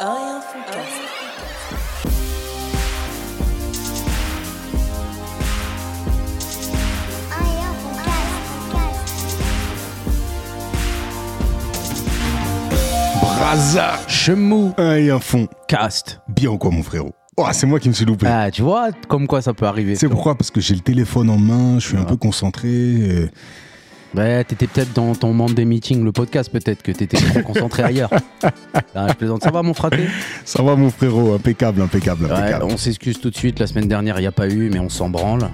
Rien Foodcast. Braza, Chemou, un et un fond. cast. Bien ou quoi, mon frérot Oh, c'est moi qui me suis loupé. Ah, tu vois, comme quoi ça peut arriver. c'est pourquoi? Parce que j'ai le téléphone en main, je suis un peu concentré. euh, Ouais, t'étais peut-être dans ton monde des meetings, le podcast, peut-être que t'étais trop concentré ailleurs. Ah, je plaisante. Ça va, mon fraté Ça va, mon frérot Impeccable, impeccable, Ouais. On s'excuse tout de suite. La semaine dernière, il n'y a pas eu, mais on s'en branle.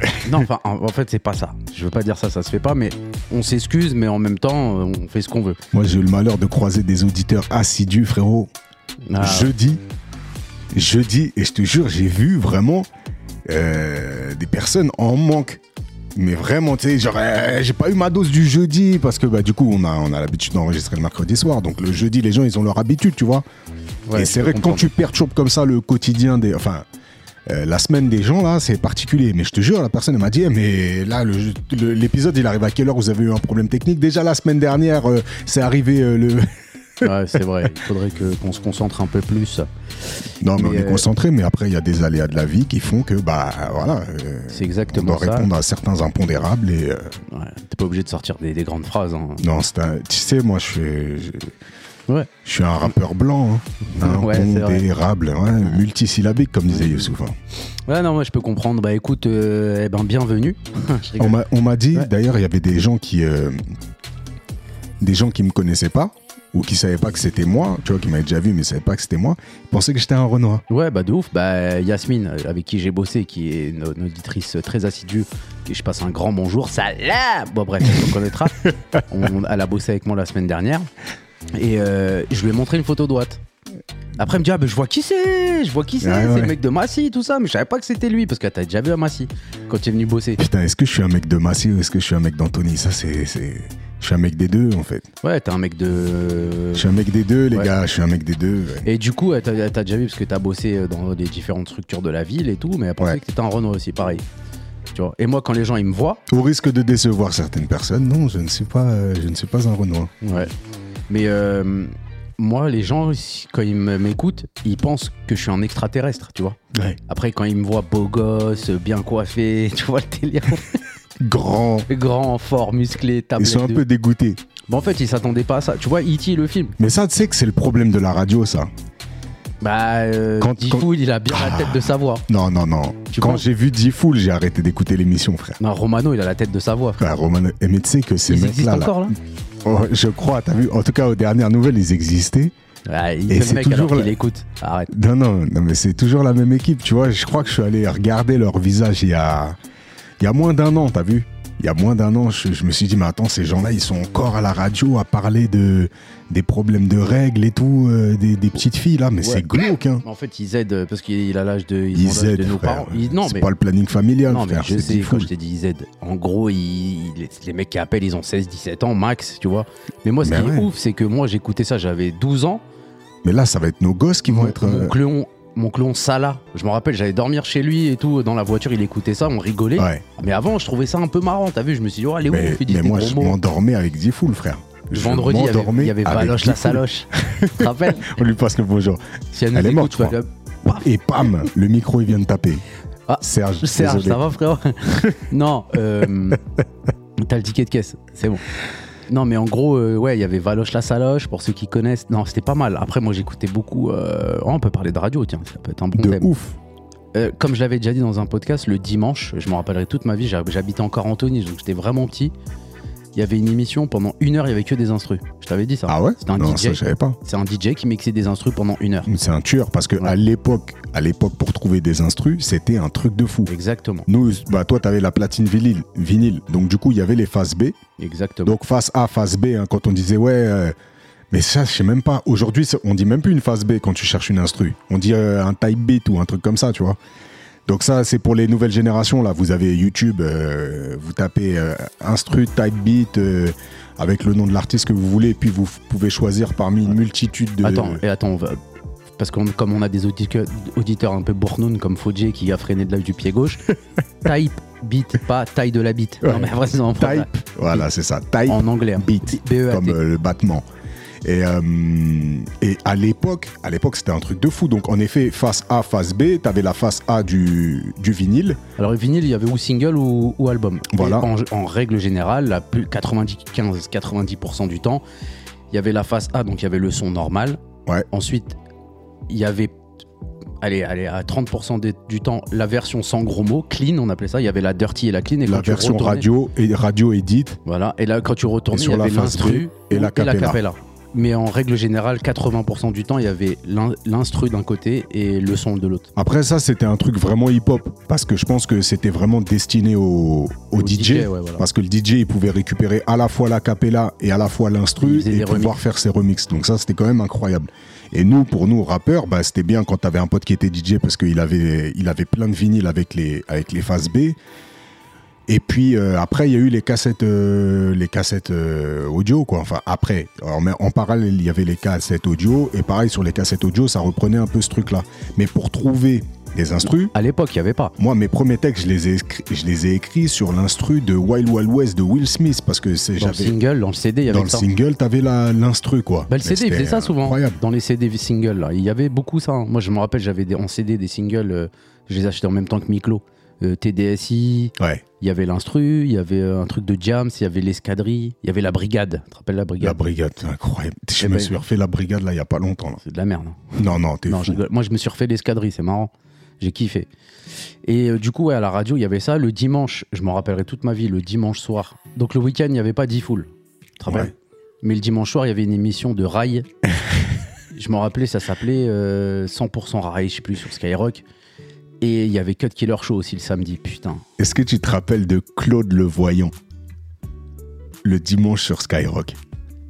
Non, enfin, en en fait, c'est pas ça. Je veux pas dire ça, ça se fait pas, mais on s'excuse, mais en même temps, euh, on fait ce qu'on veut. Moi, j'ai eu le malheur de croiser des auditeurs assidus, frérot. Ah, Jeudi, jeudi, et je te jure, j'ai vu vraiment euh, des personnes en manque. Mais vraiment, tu sais, genre, euh, j'ai pas eu ma dose du jeudi parce que bah, du coup, on a, on a l'habitude d'enregistrer le mercredi soir. Donc le jeudi, les gens, ils ont leur habitude, tu vois. ouais, et c'est vrai que quand tu perturbes comme ça le quotidien des. Enfin, euh, la semaine des gens, là, c'est particulier. Mais je te jure, la personne, m'a dit, Eh, mais là, l'épisode, il arrive à quelle heure? Vous avez eu un problème technique? Déjà, la semaine dernière, euh, c'est arrivé euh, le. Ouais, c'est vrai. Il faudrait que- qu'on se concentre un peu plus. non, mais, Mais, on est euh, concentré, mais après, il y a des aléas de la vie qui font que, bah, voilà. euh, C'est on exactement doit ça. répondre à certains impondérables et. euh, Ouais, T'es pas obligé de sortir des, des grandes phrases. hein. non, c'est un- tu sais, moi, je suis. Ouais. je suis un rappeur blanc, hein. Ouais, impondérable, ouais, multisyllabique, comme disait Youssouf. hein. Ouais, non, moi je peux comprendre. Bah écoute, euh, eh ben bienvenue. On m'a- On dit, d'ailleurs, il y avait des gens qui, euh, des gens qui me connaissaient pas ou qui savaient pas que c'était moi, tu vois, qui m'avaient déjà vu mais savaient pas que c'était moi, pensaient que j'étais un Renoir. Ouais, bah de ouf. Bah Yasmine, euh, avec qui j'ai bossé, qui est une, une auditrice très assidue, et je passe un grand bonjour. Salam Bon, bref, tu connaîtra. On- elle a bossé avec moi la semaine dernière. Et euh, je lui ai montré une photo droite. Après, elle me dit, ah, bah, je vois qui c'est, je vois qui c'est, c'est ouais. le mec de Massy, tout ça, mais je savais pas que c'était lui, parce que t'as déjà vu à Massy quand tu es venu bosser. Putain, est-ce que je suis un mec de Massy ou est-ce que je suis un mec d'Anthony? Ça, c'est, je suis un mec des deux en fait. Ouais, t'es un mec de. Je suis un mec des deux, les Ouais. gars. Je suis un mec des deux. ouais. Et du coup, elle t'a elle t'a déjà vu parce que t'as bossé euh, dans des différentes structures de la ville et tout, mais pensait Ouais. que t'étais un Renault aussi, pareil. Tu vois. Et moi, quand les gens ils me voient, Au risque de décevoir certaines personnes, non, je ne suis pas, euh, je ne suis pas un Renoir. ouais. Mais euh, moi, les gens, quand ils m'écoutent, ils pensent que je suis un extraterrestre, tu vois. Ouais. Après, quand ils me voient beau gosse, bien coiffé, tu vois le délire, Grand. grand, fort, musclé, Ils tablette. sont un de- peu dégoûtés. Bon, en fait, ils s'attendaient pas à ça. Tu vois, E.T. le film. Mais ça, tu sais que c'est le problème de la radio, ça. Bah, euh, Quand- Difool, quand- il a bien la tête de sa voix. Non, non, non. Tu Quand j'ai vu D-Fool, j'ai arrêté d'écouter l'émission, frère. Non, Romano, il a la tête de sa voix. frère. Frère, Roman, et mais tu sais que ces Ils mecs-là, là, encore là oh, je crois, t'as vu, en tout cas aux dernières nouvelles, ils existaient. Il Et c'est toujours la- écoute. Arrête. Non, non, non, mais c'est toujours la même équipe, tu vois. Je crois que je suis allé regarder leur visage il y a, il y a moins d'un an, t'as vu? Il y a moins d'un an, je, je me suis dit, mais attends, ces gens-là, ils sont encore à la radio à parler de, des problèmes de règles et tout, euh, des, des petites filles, là, mais c'est glauque, hein. En fait, ils aident parce qu'il a l'âge de, ils Ils ont l'âge aident, de nos frère. parents. Ils- non, c'est mais, pas le planning familial, non, mais frère. je c'est sais, quand je t'ai dit ils aident, en gros, ils- les, les mecs qui appellent, ils ont 16, 17 ans max, tu vois. Mais moi, ce Mais qui est ouf, c'est que moi, j'écoutais ça, j'avais 12 ans. Mais là, ça va être nos gosses qui vont mon, être. mon euh, clone, mon clone Salah, je me rappelle, j'allais dormir chez lui et tout, dans la voiture, il écoutait ça, on rigolait. Ouais. Mais avant, je trouvais ça un peu marrant, t'as vu, je me suis dit, oh, allez, Mais, dit mais moi, je m'endormais avec D-Fool, frère. Je Vendredi, il y avait, Baloche la saloche. tu te rappelles On lui passe le bonjour. Si elle nous Elle est écoute, morte, je Et pam, le micro, il vient de taper. Ah, Serge, Serge, ça va frérot Non, euh, t'as le ticket de caisse, c'est bon. Non, mais en gros, euh, ouais, il y avait Valoche la Saloche, pour ceux qui connaissent. Non, c'était pas mal. Après, moi, j'écoutais beaucoup. euh, oh, on peut parler de radio, tiens, ça peut être un bon De thème. ouf. Euh, comme je l'avais déjà dit dans un podcast, le dimanche, je me rappellerai toute ma vie, j'hab- j'habitais encore Antony, donc j'étais vraiment petit. Il y avait une émission pendant une heure, il y avait que des instrus. Je t'avais dit ça. Ah ouais? C'était un Non, DJ. ça, je savais pas. C'est un DJ qui mixait des instrus pendant une heure. C'est un tueur parce que Ouais. à l'époque, à l'époque, pour trouver des instrus, c'était un truc de fou. Exactement. Nous, bah, toi, t'avais la platine vinyle, vinyle. Donc, du coup, il y avait les faces B. Exactement. Donc, face A, face B, hein, quand on disait, ouais, euh, mais ça, je sais même pas. Aujourd'hui, on dit même plus une face B quand tu cherches une instru. On dit euh, un type beat ou un truc comme ça, tu vois. Donc, ça, c'est pour les nouvelles générations, là. Vous avez YouTube, euh, vous tapez euh, instru, type beat, euh, avec le nom de l'artiste que vous voulez, et puis vous pouvez choisir parmi une multitude de. Attends, et attends, on va- parce que comme on a des auditeurs, un peu bournoun comme Fodje qui a freiné de l'œil du pied gauche, type beat, pas taille de la bite. Ouais. Non mais après c'est en, Type, voilà, c'est ça. Type en anglais. hein. beat, B-E-A-T. comme euh, le battement. Et, euh, et à l'époque, à l'époque, c'était un truc de fou. Donc, en effet, face A, face B, t'avais la face A du, du vinyle. Alors, le vinyle, il y avait ou single ou, ou album. Voilà. En, en règle générale, la plus 95-90% du temps, il y avait la face A, donc il y avait le son normal. Ouais. Ensuite, il y avait, allez, allez, à 30% des- du temps, la version sans gros mots, clean, on appelait ça. Il y avait la dirty et la clean. Et La version radio et radio edit. Voilà. Et là, quand tu retournais, Et il sur y la avait face l'instru et la capella. Mais en règle générale, 80% du temps, il y avait l'in- l'instru d'un côté et le son de l'autre. Après ça, c'était un truc vraiment hip-hop. Parce que je pense que c'était vraiment destiné au, au Au DJ. DJ, ouais, voilà. Parce que le DJ, il pouvait récupérer à la fois la capella et à la fois l'instru et pouvoir faire ses remixes. Donc ça, c'était quand même incroyable. Et nous, pour nous, rappeurs, bah, c'était bien quand t'avais un pote qui était DJ parce qu'il avait, il avait plein de vinyles avec les, avec les phases B. Et puis euh, après, il y a eu les cassettes, euh, les cassettes euh, audio, quoi. Enfin, après, mais en parallèle, il y avait les cassettes audio. Et pareil, sur les cassettes audio, ça reprenait un peu ce truc-là. Mais pour trouver des instrus, À l'époque, il n'y avait pas. moi, mes premiers textes, je les ai, écrits, je les ai écrits sur l'instru de Wild Wild West de Will Smith. Parce que c'est Dans le single, dans le CD, il y avait Dans le ça. single, t'avais l'instru, quoi. Bah, le Mais CD, il faisait ça souvent. Incroyable. Dans les CD singles, là. il y avait beaucoup ça. hein. Moi, je me rappelle, j'avais en CD des singles, je les achetais en même temps que Miklo. Euh, TDSI, Ouais, il y avait l'instru, il y avait euh, un truc de Jams, il y avait l'escadrille, il y avait la brigade. Tu te rappelles la la brigade brigade, c'est incroyable. Je Eh me ben- suis refait la brigade, là, il y a pas longtemps. Là. C'est de la merde. hein. Non, non, t'es Non, fou. je rigole. Moi, je me suis refait l'escadrille, c'est marrant. J'ai kiffé. Et euh, du coup, ouais, à la radio, il y avait ça. Le dimanche, je m'en rappellerai toute ma vie, le dimanche soir. Donc le week-end, il n'y avait pas d'e-full. Tu te rappelles? Ouais. Mais le dimanche soir, il y avait une émission de rail. je m'en rappelais, ça s'appelait euh, 100% rail, je sais plus, sur Skyrock. Et il y avait Cut Killer Show aussi le samedi, putain. Est-ce que tu te rappelles de Claude le Voyant Le dimanche sur Skyrock?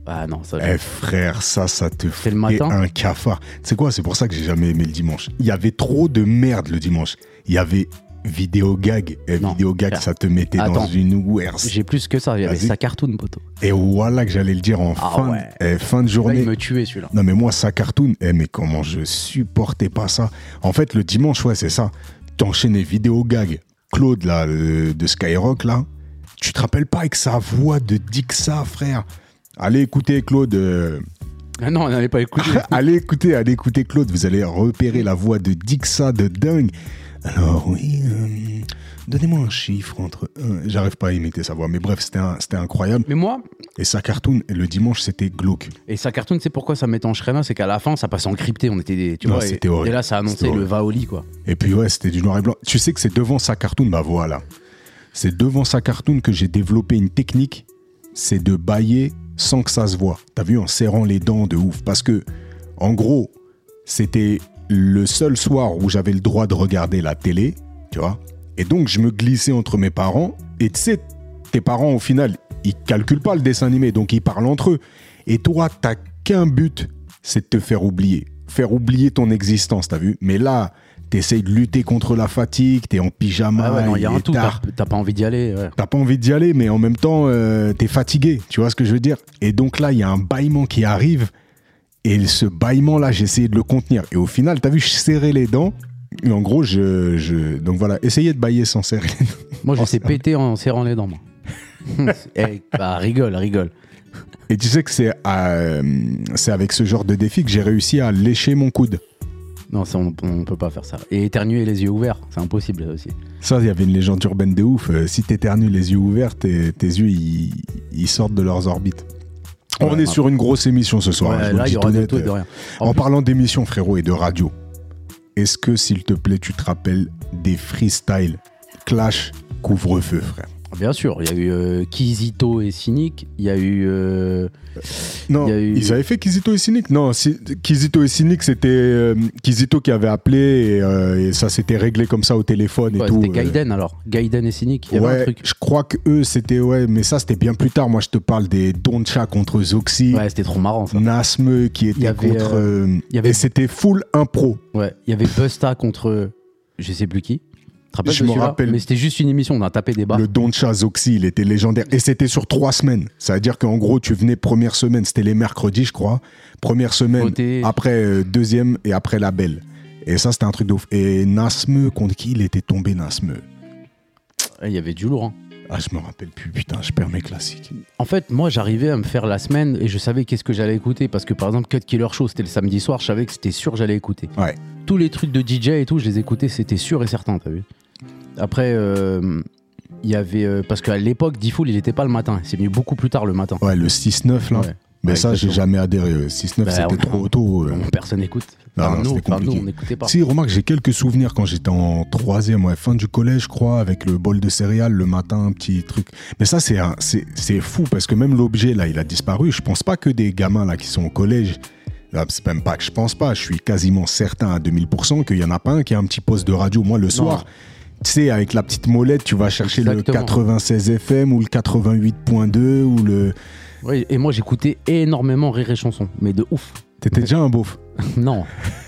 Ah non, ça. Eh frère, ça, ça te fait le matin un cafard. Sais quoi, c'est pour ça que j'ai jamais aimé le dimanche. Il y avait trop de merde le dimanche. Il y avait vidéo gag. Non, vidéo gag, ça te mettait dans une ouerse. J'ai plus que ça, il y avait Vas-y. sa cartoon, poteau. Et voilà que j'allais le dire en Ah fin, ouais. eh, fin de Là, journée. il me tuait celui-là. Non mais moi ça cartoon, eh mais comment je supportais pas ça. En fait le dimanche ouais c'est ça. T'enchaînais vidéo gag. Claude là euh, de Skyrock là. Tu te rappelles pas avec sa voix de Dixa frère? Allez écouter Claude. euh, Ah non, on n'allait pas écouter. allez écouter, allez écouter Claude. Vous allez repérer la voix de Dixa de dingue. Alors oui, euh, donnez-moi un chiffre entre. un- J'arrive pas à imiter sa voix, mais bref c'était incroyable. Mais moi, Et sa cartoon le dimanche c'était glauque. Et sa cartoon, c'est pourquoi ça mettait en schéma, c'est qu'à la fin, ça passait en crypté. On était des, tu Non, vois, et, c'était horrible. et là, ça annonçait le va au lit, quoi. Et puis ouais, c'était du noir et blanc. Tu sais que c'est devant sa cartoon, bah voilà. C'est devant sa cartoon que j'ai développé une technique, c'est de bailler sans que ça se voit. T'as vu, en serrant les dents de ouf. Parce que, en gros, c'était le seul soir où j'avais le droit de regarder la télé, tu vois. Et donc, je me glissais entre mes parents. Et tu sais, tes parents, au final, ils calculent pas le dessin animé, donc ils parlent entre eux. Et toi, t'as qu'un but, c'est de te faire oublier. Faire oublier ton existence, t'as vu Mais là, t'essayes de lutter contre la fatigue, t'es en pyjama, Ah ouais, non, il y a un tout. T'as t'as pas envie d'y aller. ouais. T'as pas envie d'y aller, mais en même temps, euh, t'es fatigué. Tu vois ce que je veux dire Et donc là, il y a un bâillement qui arrive. Et ce bâillement-là, j'ai essayé de le contenir. Et au final, t'as vu, je serrais les dents. Et en gros, je, je- Donc voilà, essayez de bailler sans serrer les dents. Moi, je Oh, sais péter en serrant les dents, moi. Eh, bah, rigole, rigole. Et tu sais que c'est euh, c'est avec ce genre de défi que j'ai réussi à lécher mon coude. Non, ça, on, on peut pas faire ça. Et éternuer les yeux ouverts, c'est impossible ça aussi. Ça, il y avait une légende urbaine de ouf. Euh, si t'éternues les yeux ouverts, tes, tes yeux, ils sortent de leurs orbites. On Ouais, est sur une grosse émission ce soir. Ouais, je vous là, le il dis y aura tout de net. tout et de rien. En, En plus- parlant d'émission, frérot, et de radio, est-ce que, s'il te plaît, tu te rappelles des freestyles Clash couvre-feu, frère? Bien sûr, il y a eu euh, Kizito et Cynic. Il y a eu. euh, Non, Il y a eu- ils avaient fait Kizito et Cynic Non, si- Kizito et Cynic, c'était euh, Kizito qui avait appelé et, et ça s'était réglé comme ça au téléphone et ouais, tout. C'était. Gaiden alors. Gaiden et Cynic, il y avait ouais, un truc. je crois que eux, c'était. Ouais, mais ça, c'était bien plus tard. Moi, je te parle des Doncha contre Zoxy. Ouais, c'était trop marrant ça. Nasme qui était y avait, contre. y avait- Et c'était full impro. Ouais, il y avait Busta contre je sais plus qui. Tu te rappelles Je me rappelle. Mais c'était juste une émission, on a tapé des barres. Le Doncha Zoxy, il était légendaire. Et c'était sur trois semaines. Ça veut dire qu'en gros, tu venais première semaine, c'était les mercredis, je crois. Première semaine, après euh, deuxième et après la belle. Et ça, c'était un truc de ouf. Et Nasme, contre qui il était tombé, Nasme? Il y avait du lourd. hein. Ah, je me rappelle plus, putain, je perds mes classiques. En fait, moi, j'arrivais à me faire la semaine et je savais qu'est-ce que j'allais écouter. Parce que, par exemple, Cut Killer Show, c'était le samedi soir, je savais que c'était sûr que j'allais écouter. Ouais. Tous les trucs de DJ et tout, je les écoutais, c'était sûr et certain, t'as vu Après, euh, il y avait. euh, parce qu'à l'époque, D-Fool, il était pas le matin. C'est venu beaucoup plus tard le matin. Ouais, le 6-9, là. Ouais. Mais Ouais, ça, j'ai jamais adhéré. euh, 6-9, Bah, c'était trop tôt. personne n'écoute. Enfin, nous, enfin, on n'écoutait pas. Si, remarque, j'ai quelques souvenirs quand j'étais en troisième, ouais, fin du collège, je crois, avec le bol de céréales le matin, un petit truc. Mais ça, c'est un- c'est c'est fou parce que même l'objet, là, il a disparu. Je pense pas que des gamins, là, qui sont au collège, là, c'est même pas que je pense pas, je suis quasiment certain à 2000% qu'il y en a pas un qui a un petit poste de radio. Moi, le soir, tu sais, avec la petite molette, tu vas chercher Exactement. le 96 FM ou le 88.2 ou le. Ouais, et moi, j'écoutais énormément Rire et Chanson. Mais de ouf. T'étais déjà un beauf. non,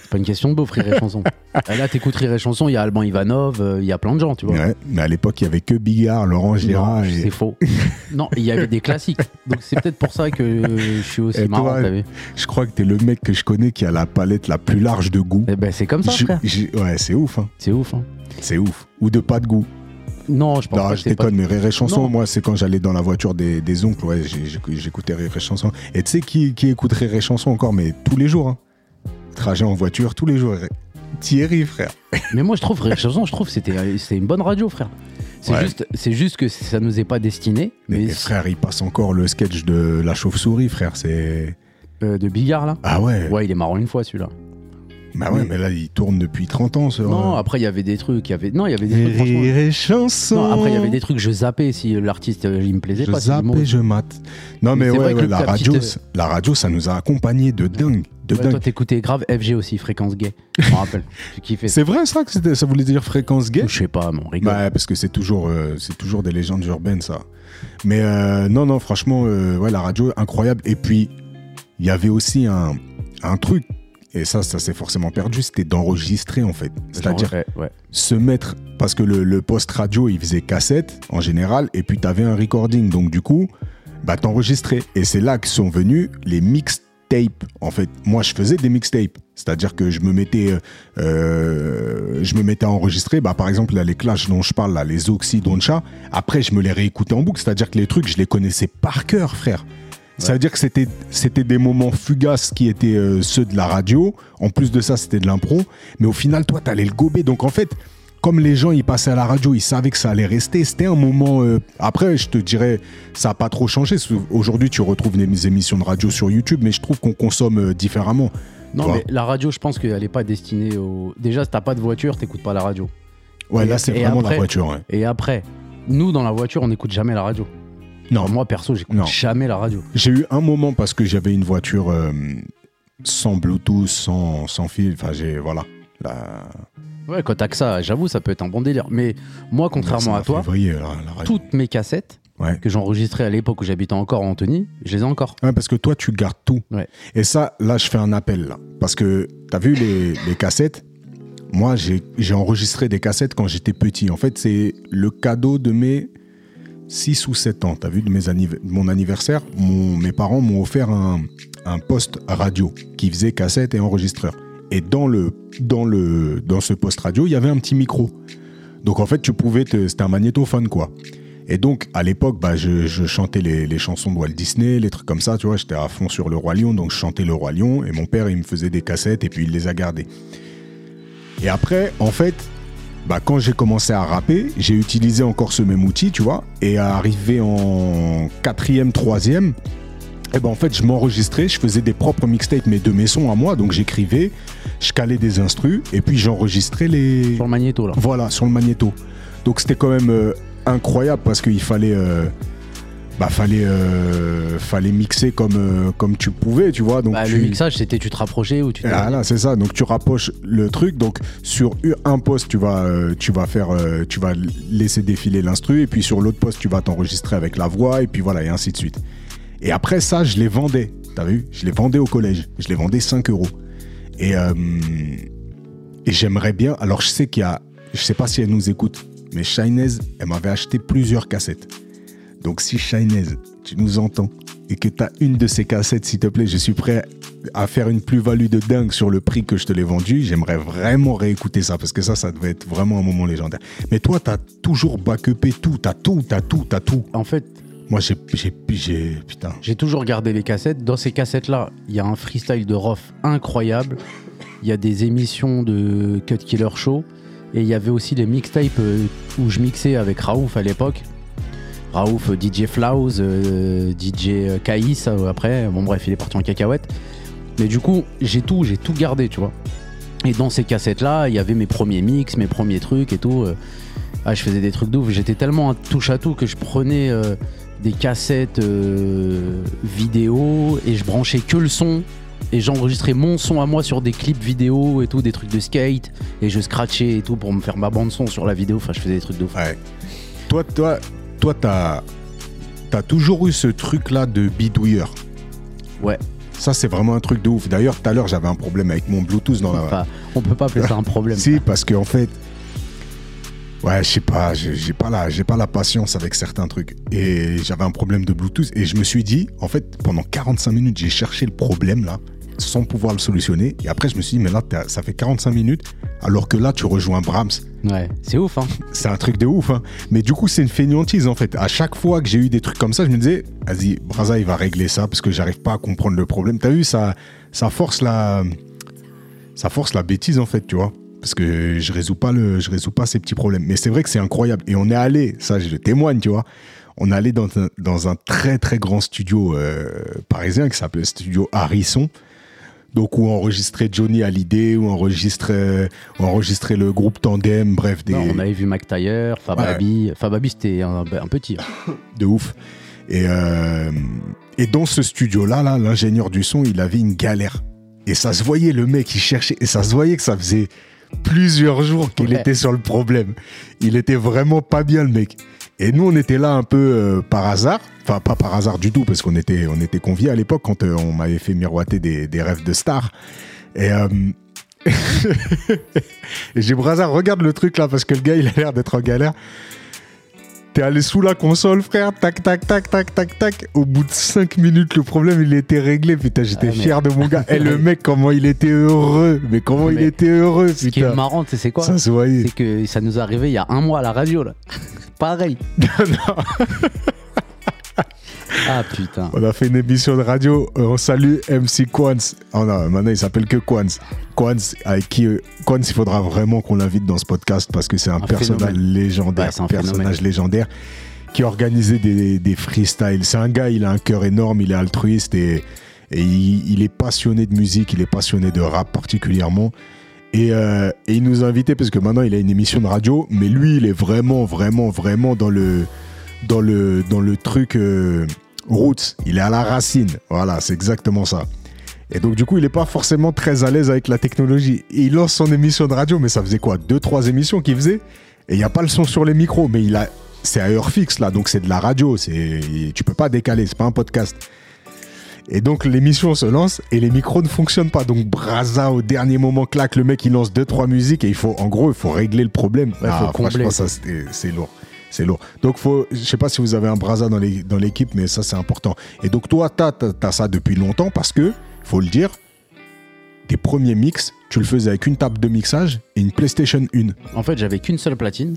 c'est pas une question de beauf, Rire et Chanson. Là, t'écoutes Rire et Chanson, il y a Alban Ivanov, euh, il y a plein de gens, tu vois. Ouais, mais à l'époque, il y avait que Bigard, Laurent Gérard et. c'est faux. non, il y avait des classiques. Donc c'est peut-être pour ça que je suis aussi Et toi, marrant, t'as vu Je crois que t'es le mec que je connais qui a la palette la plus large de goût. Eh ben c'est comme ça, Je- frère. ouais, c'est ouf, hein. C'est ouf. Hein. C'est ouf. Ou de pas de goût. Non, je pense Non, pas que je déconne, mais Rire et Chanson, Non. moi, c'est quand j'allais dans la voiture des, des oncles, ouais, j'écoutais Rire et Chanson. Et tu sais qui, qui écoute Rire et Chanson encore, mais tous les jours, hein. Trajet en voiture, tous les jours. Thierry, frère. Mais moi, je trouve Chanson, je trouve que c'était c'est une bonne radio, frère. C'est Ouais. juste, c'est juste que ça nous est pas destiné. Mais, Mais frère, il passe encore le sketch de la chauve-souris, frère. C'est. euh, de Bigard là. Ah ouais. Ouais, il est marrant une fois celui-là. Bah ouais, Mais- mais là, il tourne depuis 30 ans, ce. Non, après il y avait des trucs, y avait non, il y avait des trucs. Rire et Chanson. Non, après il y avait des trucs je zappais si l'artiste euh, il me plaisait Je pas. l'humour- et je mate. Non, Mais ouais, la, radio, petite, la radio, ça nous a accompagnés de dingue. De Ouais, dingue. toi t'écoutais grave FG aussi, fréquence gay. Je me rappelle. C'est vrai, ça, que ça voulait dire fréquence gay? Je sais pas, mon rigole. Bah, parce que c'est toujours, euh, c'est toujours des légendes urbaines, ça. Mais euh, non, non, franchement, euh, ouais, la radio, incroyable. Et puis, il y avait aussi un, un truc, et ça, ça s'est forcément perdu, c'était d'enregistrer, en fait. C'est-à-dire Ouais, se mettre, parce que le, le post radio, il faisait cassette, en général, et puis tu avais un recording. Donc, du coup, bah, t'enregistrais. Et c'est là que sont venus les mixtapes. En fait, moi, je faisais des mixtapes. C'est-à-dire que je me mettais, euh, euh, je me mettais à enregistrer. Bah, par exemple, là, les clashs dont je parle, là, les Oxy, Doncha. Après, je me les réécoutais en boucle. C'est-à-dire que les trucs, je les connaissais par cœur, frère. Ça veut dire que c'était, c'était des moments fugaces qui étaient euh, ceux de la radio. En plus de ça, c'était de l'impro. Mais au final, toi, t'allais le gober. Donc, en fait, comme les gens, ils passaient à la radio, ils savaient que ça allait rester. C'était un moment. euh, Après, je te dirais, ça n'a pas trop changé. Aujourd'hui, tu retrouves des émissions de radio sur YouTube, mais je trouve qu'on consomme euh, différemment. Non, mais la radio, je pense qu'elle est pas destinée au. Déjà, si t'as pas de voiture, t'écoutes pas la radio. Ouais, Et- là, c'est et vraiment la voiture. ouais. Et après, nous, dans la voiture, on n'écoute jamais la radio. Non, moi, perso, j'écoute Non. jamais la radio. J'ai eu un moment parce que j'avais une voiture euh, sans Bluetooth, sans, sans fil. Enfin, j'ai. Voilà. La... Ouais, quand t'as que ça, j'avoue, ça peut être un bon délire. Mais moi, contrairement à toi, février, la, la radio. toutes mes cassettes Ouais. que j'enregistrais à l'époque où j'habitais encore en Antony, je les ai encore. Ouais, parce que toi, tu gardes tout. Ouais. Et ça, là, je fais un appel. Là, parce que tu as vu les, les cassettes? Moi, j'ai j'ai enregistré des cassettes quand j'étais petit. En fait, c'est le cadeau de mes 6 ou 7 ans. Tu as vu, de, mes mon anniversaire, mes parents m'ont offert un, poste radio qui faisait cassette et enregistreur. Et dans, le, dans, le, dans ce poste radio, il y avait un petit micro. Donc en fait, tu pouvais. C'était un magnétophone, quoi. Et donc, à l'époque, bah, je, je chantais les, les chansons de Walt Disney, les trucs comme ça, tu vois. J'étais à fond sur Le Roi Lion, donc je chantais Le Roi Lion. Et mon père, il me faisait des cassettes et puis il les a gardées. Et après, en fait, bah, quand j'ai commencé à rapper, j'ai utilisé encore ce même outil, tu vois. Et arrivé en quatrième, troisième, et ben en fait, je m'enregistrais, je faisais des propres mixtapes, mais de mes sons à moi. Donc j'écrivais, je calais des instrus, et puis j'enregistrais les. Sur le magnéto, là. Voilà, sur le magnéto. Donc c'était quand même euh, incroyable parce qu'il fallait, euh, bah, fallait, euh, fallait mixer comme, euh, comme tu pouvais, tu vois. Donc Bah, tu- Le mixage, c'était tu te rapprochais ou tu te. ah là, c'est ça. Donc tu rapproches le truc. Donc sur un poste, tu vas, euh, tu vas faire, tu vas laisser défiler l'instru, et puis sur l'autre poste, tu vas t'enregistrer avec la voix, et puis voilà, et ainsi de suite. Et après ça, je les vendais. T'as vu? Je les vendais au collège. Je les vendais 5 euros. Et, et j'aimerais bien. Alors je sais qu'il y a, je sais pas si elle nous écoute, mais Shinez, elle m'avait acheté plusieurs cassettes. Donc si Shinez, tu nous entends et que tu as une de ces cassettes, s'il te plaît, je suis prêt à faire une plus-value de dingue sur le prix que je te l'ai vendu, j'aimerais vraiment réécouter ça parce que ça, ça devait être vraiment un moment légendaire. Mais toi, t'as toujours backupé tout, t'as tout, t'as tout, t'as tout. En fait, Moi, j'ai, j'ai, j'ai, putain. j'ai toujours gardé les cassettes. Dans ces cassettes-là, il y a un freestyle de Rof incroyable. Il y a des émissions de Cut Killer Show. Et il y avait aussi les mixtapes euh, où je mixais avec Raouf à l'époque. Raouf, DJ Flaus, DJ Kaïs euh, après. Bon, bref, il est parti en cacahuète. Mais du coup, j'ai tout, j'ai tout gardé, tu vois. Et dans ces cassettes-là, il y avait mes premiers mix, mes premiers trucs et tout. euh. Ah, je faisais des trucs de ouf. J'étais tellement un touche à tout que je prenais euh, des cassettes vidéo et je branchais que le son. Et j'enregistrais mon son à moi sur des clips vidéo et tout, des trucs de skate. Et je scratchais et tout pour me faire ma bande son sur la vidéo. Enfin, je faisais des trucs de ouf. Ouais. Toi, toi, toi, t'as, t'as toujours eu ce truc-là de bidouilleur. Ouais. Ça, c'est vraiment un truc de ouf. D'ailleurs, tout à l'heure, j'avais un problème avec mon Bluetooth dans la. On peut pas appeler ça un problème. Si, parce qu'en fait, ouais, je sais pas, j'ai j'ai pas la, j'ai pas la patience avec certains trucs. Et j'avais un problème de Bluetooth et je me suis dit, en fait, pendant 45 minutes, j'ai cherché le problème là, sans pouvoir le solutionner. Et après, je me suis dit, mais là, ça fait 45 minutes, alors que là, tu rejoins Brahms. Ouais, c'est ouf, hein. C'est un truc de ouf, hein. Mais du coup, c'est une fainéantise en fait. À chaque fois que j'ai eu des trucs comme ça, je me disais, vas-y, Braza, il va régler ça parce que j'arrive pas à comprendre le problème. T'as vu, ça, ça force la, ça force la bêtise en fait, tu vois. Parce que je résous pas le, je résous pas ces petits problèmes. Mais c'est vrai que c'est incroyable. Et on est allé, ça, je le témoigne, tu vois. On est allé dans un, dans un très très grand studio euh, parisien qui s'appelle Studio Harrison. Donc où enregistrait Johnny Hallyday, où enregistrait, où enregistrait le groupe Tandem, bref, des, Non, on avait vu McTyre, Fababi. Fababi, c'était un, un petit. hein. de ouf. Et, euh, et dans ce studio-là, là, l'ingénieur du son, il avait une galère. Et ça se voyait, le mec, il cherchait, et ça se voyait que ça faisait plusieurs jours qu'il Ouais. était sur le problème. Il était vraiment pas bien, le mec. Et nous, on était là un peu euh, par hasard. Enfin, pas par hasard du tout, parce qu'on était, on était conviés à l'époque quand euh, on m'avait fait miroiter des, rêves de star. Et, euh, et j'ai Brazard, regarde le truc là, parce que le gars, il a l'air d'être en galère. T'es allé sous la console, frère, tac, tac, tac, tac, tac, tac. Au bout de 5 minutes, le problème, il était réglé. Putain, j'étais Ah, mais- fier de mon gars. Et le mec, comment il était heureux. Mais comment il était heureux, Ce qui est putain. marrant, tu sais, c'est quoi Ça se voyait. C'est que ça nous est arrivé il y a un mois à la radio, là. Pareil. ah putain. On a fait une émission de radio. euh, on salue MC Quans. Oh non, maintenant il s'appelle que Quans. Quans, avec qui. euh, Quans, il faudra vraiment qu'on l'invite dans ce podcast parce que c'est un, Un personnage phénomène. légendaire. Ouais, c'est un personnage phénomène. légendaire qui organisait des, des freestyles. C'est un gars, il a un cœur énorme, il est altruiste et, et il, il est passionné de musique, il est passionné de rap particulièrement. Et, euh, et il nous a invités parce que maintenant il a une émission de radio, mais lui il est vraiment, vraiment, vraiment dans le, dans le, dans le truc euh, roots. Il est à la racine. Voilà, c'est exactement ça. Et donc du coup il n'est pas forcément très à l'aise avec la technologie. Il lance son émission de radio, mais ça faisait quoi? Deux, trois émissions qu'il faisait? Et il n'y a pas le son sur les micros, mais il a, c'est à heure fixe là, donc c'est de la radio. C'est, tu peux pas décaler, c'est pas un podcast. Et donc l'émission se lance et les micros ne fonctionnent pas. Donc Braza au dernier moment claque, le mec il lance deux trois musiques et il faut en gros il faut régler le problème. Ouais, faut combler, franchement ça c'est lourd. C'est lourd. Donc faut je sais pas si vous avez un Braza dans l'équipe mais ça c'est important. Et donc toi t'as as, ça depuis longtemps parce que faut le dire tes premiers mix, tu le faisais avec une table de mixage et une PlayStation 1. En fait, j'avais qu'une seule platine.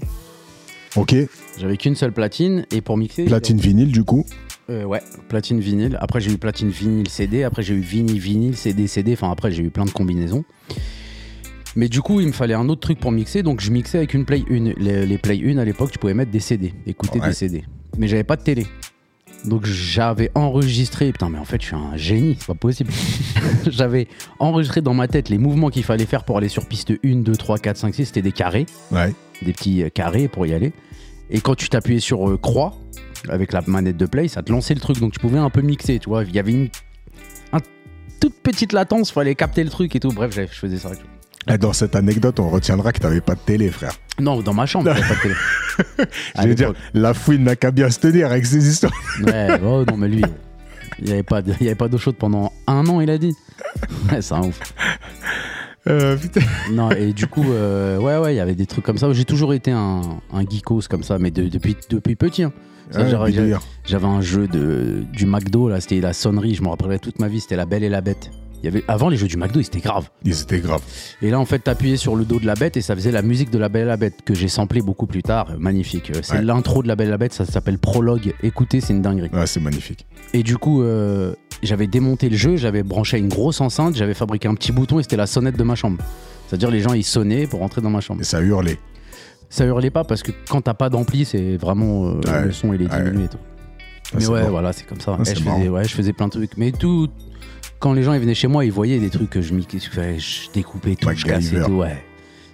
OK J'avais qu'une seule platine. Et pour mixer. Platine vinyle du coup. Euh, ouais, platine vinyle. Après, j'ai eu platine vinyle CD. Après, j'ai eu vinyle vinyle CD CD. Enfin, après, j'ai eu plein de combinaisons. Mais du coup, il me fallait un autre truc pour mixer. Donc, je mixais avec une Play 1. Les, les Play 1 à l'époque, tu pouvais mettre des CD, écouter Ouais. des CD. Mais j'avais pas de télé. Donc, j'avais enregistré. Putain, mais en fait, je suis un génie. C'est pas possible. j'avais enregistré dans ma tête les mouvements qu'il fallait faire pour aller sur piste 1, 2, 3, 4, 5, 6. C'était des carrés Ouais. des petits euh, carrés pour y aller. Et quand tu t'appuyais sur euh, croix avec la manette de play, ça te lançait le truc. Donc tu pouvais un peu mixer, tu vois. Il y avait une un toute petite latence, fallait capter le truc et tout. Bref, je faisais ça. tu vois. Dans cette anecdote, on retiendra que t'avais pas de télé, frère. Non, dans ma chambre, j'avais pas de télé. Je veux dire, la fouine n'a qu'à bien se tenir avec ces histoires. Ouais, oh, non, mais lui, il n'y avait pas de- d'eau chaude pendant un an, il a dit. Ouais, c'est un ouf. Euh, putain. Non, et du coup, euh, ouais, ouais, il y avait des trucs comme ça. J'ai toujours été un, un geekos comme ça, mais de- depuis, depuis petit. hein. Ouais. J'avais un jeu de, du McDo, là, c'était la sonnerie, je me rappellerai toute ma vie, c'était La Belle et la Bête. Il y avait, avant, les jeux du McDo, ils étaient graves. Ils étaient graves. Et là, en fait, t'appuyais sur le dos de la bête et ça faisait la musique de la Belle et la Bête que j'ai samplé beaucoup plus tard. Euh, Magnifique. Euh, C'est Ouais. l'intro de la Belle et la Bête, ça s'appelle Prologue. Écoutez, c'est une dinguerie. Ouais, c'est magnifique. Et du coup, euh, j'avais démonté le jeu, j'avais branché une grosse enceinte, j'avais fabriqué un petit bouton et c'était la sonnette de ma chambre. C'est-à-dire, les gens, ils sonnaient pour rentrer dans ma chambre. Et ça hurlait. Ça hurlait pas parce que quand t'as pas d'ampli, c'est vraiment euh, Ouais. le son, il est diminué et tout. Ah, Mais ouais, bon. voilà, c'est comme ça. Ah, faisais, ouais, je faisais plein de trucs. Mais tout, quand les gens ils venaient chez moi, ils voyaient des trucs que je, m'y- je, je découpais tout, je cassais tout, ouais.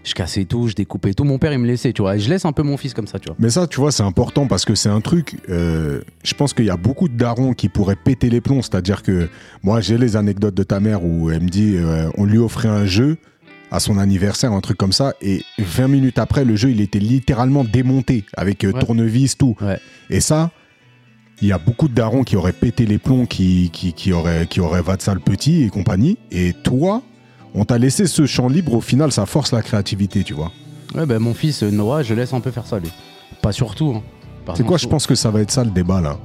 Je cassais tout, je découpais tout. Mon père, il me laissait, tu vois. Et je laisse un peu mon fils comme ça, tu vois. Mais ça, tu vois, c'est important parce que c'est un truc. euh, je pense qu'il y a beaucoup de darons qui pourraient péter les plombs. C'est-à-dire que moi, j'ai les anecdotes de ta mère où elle me dit euh, on lui offrait un jeu à son anniversaire, un truc comme ça, et 20 minutes après, le jeu, il était littéralement démonté avec euh, Ouais. tournevis, tout. Ouais. Et ça, il y a beaucoup de darons qui auraient pété les plombs, qui, qui, qui auraient, qui auraient va de ça le petit et compagnie. Et toi, on t'a laissé ce champ libre. Au final, ça force la créativité, tu vois. Ouais, ben mon fils euh, Noah, je laisse un peu faire ça, lui. Pas surtout. Hein. C'est quoi Je pense que ça va être ça le débat là?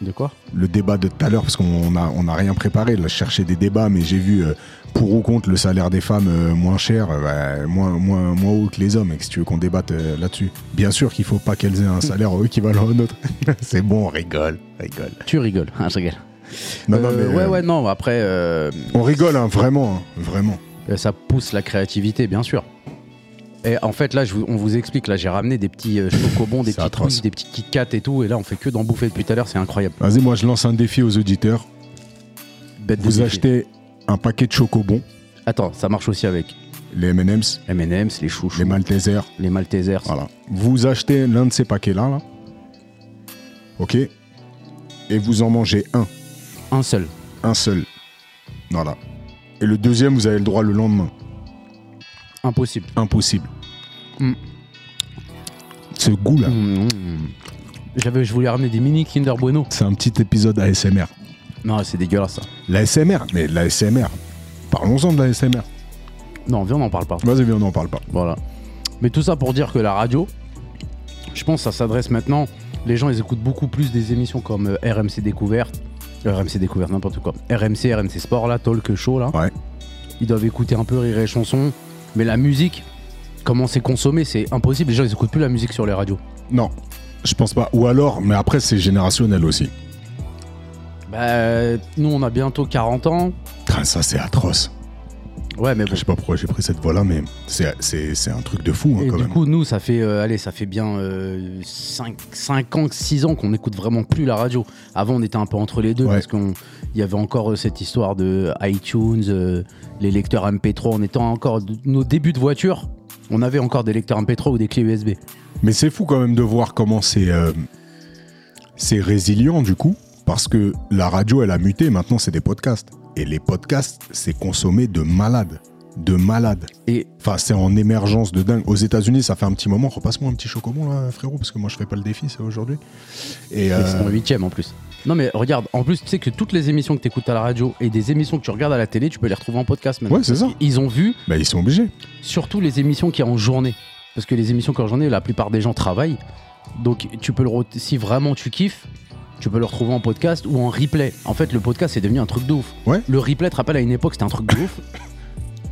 De quoi le débat de tout à l'heure, parce qu'on n'a on a rien préparé. Là, je cherchais des débats, mais j'ai vu euh, pour ou contre le salaire des femmes euh, moins cher, euh, bah, moins, moins, moins haut que les hommes, et que si tu veux qu'on débatte là-dessus. Bien sûr qu'il faut pas qu'elles aient un salaire équivalent au nôtre. C'est bon, on rigole, rigole. Tu rigoles. Ah, je rigole. Non, non, mais, ouais, ouais, non. Après, euh, On rigole, hein, vraiment, hein, vraiment. Ça pousse la créativité, bien sûr. Et en fait, là, je vous- on vous explique, là, j'ai ramené des petits euh, chocobons, des C'est petits atroce. trucs, des petits Kit Kat et tout, et là, on fait que d'en bouffer depuis tout à l'heure, c'est incroyable. Vas-y, moi, je lance un défi aux auditeurs. Bête de Vous défi. achetez un paquet de chocobons, Attends, ça marche aussi avec les M&M's, M&M's, les chouchous, les Maltesers, les Maltesers. Voilà. Vous achetez l'un de ces paquets-là, là. Ok Et vous en mangez un. Un seul. Un seul. Voilà. Et le deuxième, vous avez le droit le lendemain. Impossible. Impossible. Mm. Ce goût-là, Mmh. J'avais, je voulais ramener des mini Kinder Bueno. c'est un petit épisode ASMR. Non, c'est dégueulasse ça. L'ASMR, mais l'ASMR. Parlons-en de l'ASMR. Non, viens, on n'en parle pas. Vas-y, viens, on n'en parle pas. Voilà. Mais tout ça pour dire que la radio, je pense que ça s'adresse maintenant. Les gens, ils écoutent beaucoup plus des émissions comme euh, RMC Découverte. euh, RMC Découverte, n'importe quoi. RMC, RMC Sport, là, Talk Show, là. Ouais. Ils doivent écouter un peu Rire et Chanson. Mais la musique, comment c'est consommé, c'est impossible. Les gens, ils écoutent plus la musique sur les radios. Non, je pense pas. Ou alors, mais après, c'est générationnel aussi. Bah, nous, on a bientôt 40 ans. Ça, c'est atroce. Ouais, mais bon. Je sais pas pourquoi j'ai pris cette voie-là, mais c'est- c'est c'est un truc de fou, hein, quand du même. coup, nous, ça fait, euh, allez, ça fait bien 5, ans, 6 ans qu'on n'écoute vraiment plus la radio. Avant, on était un peu entre les deux Ouais. parce qu'il y avait encore euh, cette histoire de iTunes, euh, les lecteurs MP3. On était encore nos débuts de voiture. On avait encore des lecteurs MP3 ou des clés USB. Mais c'est fou quand même de voir comment c'est euh, c'est résilient du coup, parce que la radio elle a muté, maintenant c'est des podcasts. Et les podcasts, c'est consommé de malades. De malades. Et Enfin, c'est en émergence de dingue. Aux États-Unis, ça fait un petit moment. Repasse-moi un petit chocobon là, frérot, parce que moi je fais pas le défi, c'est aujourd'hui. Et euh, c'est ton huitième en plus. Non mais regarde, en plus tu sais que toutes les émissions que tu écoutes à la radio et des émissions que tu regardes à la télé, tu peux les retrouver en podcast maintenant. Ouais, c'est ça. Ils ont vu bah, ils sont obligés. surtout les émissions qui en journée. Parce que les émissions qui en journée, la plupart des gens travaillent. Donc tu peux le si vraiment tu kiffes, tu peux le retrouver en podcast ou en replay. En fait, le podcast c'est devenu un truc de ouf. Ouais. Le replay, te rappelles à une époque, c'était un truc de ouf.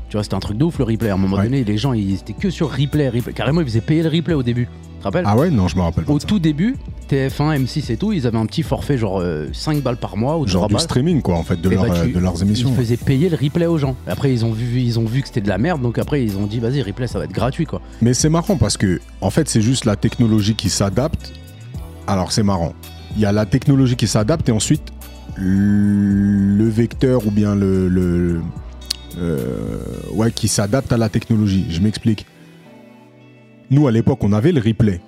tu vois, c'était un truc de ouf le replay. À un moment Ouais. donné, les gens ils étaient que sur replay, replay. Carrément, ils faisaient payer le replay au début. Tu te rappelles Ah ouais, non, je me rappelle pas. Au ça. tout début, TF1, M6 et tout, ils avaient un petit forfait genre euh, 5 balles par mois ou 3 Genre du balles. streaming, quoi, en fait, de, leur, bah, euh, tu- de leurs émissions. Ils faisaient payer le replay aux gens. Après, ils ont vu, ils ont vu que c'était de la merde, donc après, ils ont dit, vas-y, replay, ça va être gratuit, quoi. Mais c'est marrant parce que, en fait, c'est juste la technologie qui s'adapte. Alors, c'est marrant. Il y a la technologie qui s'adapte et ensuite, le vecteur ou bien le. le- euh, ouais, qui s'adapte à la technologie. Je m'explique. Nous, à l'époque, on avait le replay.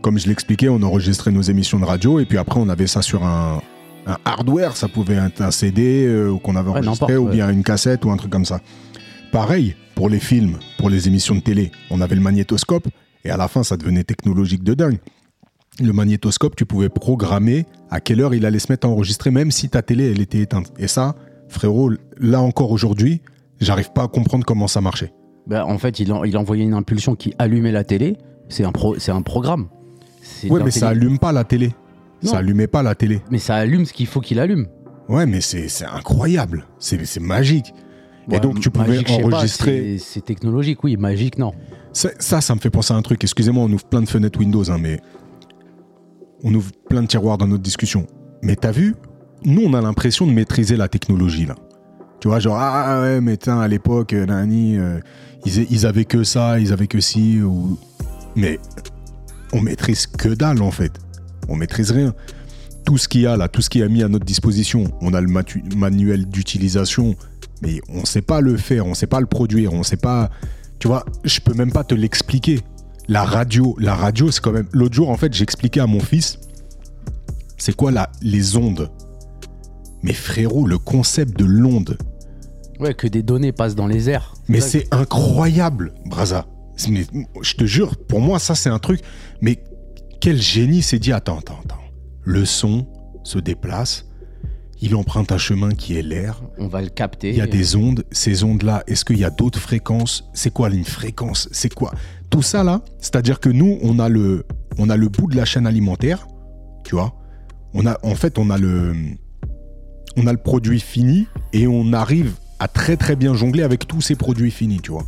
Comme je l'expliquais, on enregistrait nos émissions de radio et puis après, on avait ça sur un, un hardware. Ça pouvait être un CD euh, qu'on avait enregistré ou ouais. bien une cassette ou un truc comme ça. Pareil pour les films, pour les émissions de télé. On avait le magnétoscope et à la fin, ça devenait technologique de dingue. Le magnétoscope, tu pouvais programmer à quelle heure il allait se mettre à enregistrer, même si ta télé, elle était éteinte. Et ça, frérot, là encore aujourd'hui, j'arrive pas à comprendre comment ça marchait. Bah, en fait, il, en- il envoyait une impulsion qui allumait la télé. C'est un, pro, un programme. De mais ça allume pas la télé. Non. Ça allumait pas la télé. Mais ça allume ce qu'il faut qu'il allume. Ouais, mais c'est incroyable. C'est magique. Et donc, tu pouvais magique, enregistrer- c'est- technologique, oui. Magique, non. Ça, ça, ça me fait penser à un truc. Excusez-moi, on ouvre plein de fenêtres Windows, hein, mais on ouvre plein de tiroirs dans notre discussion. Mais t'as vu Nous, on a l'impression de maîtriser la technologie, là. Tu vois, genre, ah ouais, mais tiens, à l'époque, euh, nani, euh, ils, ils avaient que ça, ils avaient que ci. Mais on maîtrise que dalle, en fait. On maîtrise rien. Tout ce qu'il y a là, tout ce qui est mis à notre disposition, on a le manuel d'utilisation, mais on sait pas le faire, on sait pas le produire, on sait pas... Tu vois, je peux même pas te l'expliquer. La radio, la radio, c'est quand même... L'autre jour, en fait, j'expliquais à mon fils, c'est quoi la, les ondes? Mais frérot, le concept de l'onde, Ouais, que des données passent dans les airs. mais c'est incroyable, Braza. Mais je te jure, pour moi, ça, c'est un truc. Mais quel génie s'est dit attends, attends, attends. Le son se déplace, il emprunte un chemin qui est l'air. On va le capter. Il y a des ondes. Ces ondes-là, est-ce qu'il y a d'autres fréquences? C'est quoi une fréquence? C'est quoi? Tout ça là, c'est-à-dire que nous, on a le, on a le bout de la chaîne alimentaire, tu vois. On a, en fait, on a le, on a le produit fini et on arrive à très très bien jongler avec tous ces produits finis, tu vois.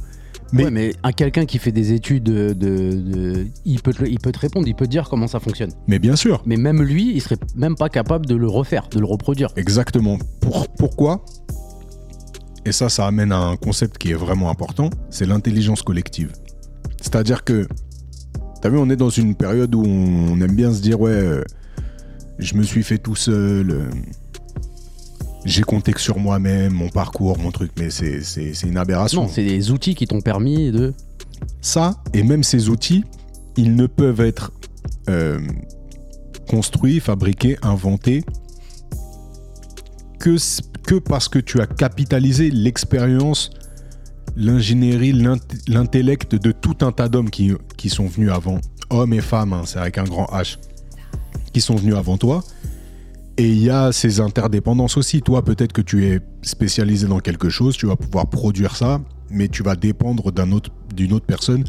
Mais, Ouais, mais un quelqu'un qui fait des études de, il peut te, il peut te répondre, il peut te dire comment ça fonctionne. mais bien sûr, Mais même lui, il serait même pas capable de le refaire, de le reproduire. exactement. Pour, pourquoi? Et ça, ça amène à un concept qui est vraiment important, c'est l'intelligence collective. C'est-à-dire que, t'as vu, on est dans une période où on aime bien se dire, ouais, euh, je me suis fait tout seul, euh, j'ai compté que sur moi-même, mon parcours, mon truc, mais c'est c'est- c'est une aberration. Non, c'est des outils qui t'ont permis de. Ça, et même ces outils, ils ne peuvent être euh, construits, fabriqués, inventés que parce que tu as capitalisé l'expérience, l'ingénierie, l'int- l'intellect de tout un tas d'hommes qui, qui sont venus avant, hommes et femmes, hein, c'est avec un grand H, qui sont venus avant toi. Et il y a ces interdépendances aussi. Toi, peut-être que tu es spécialisé dans quelque chose, tu vas pouvoir produire ça, mais tu vas dépendre autre, d'une autre personne.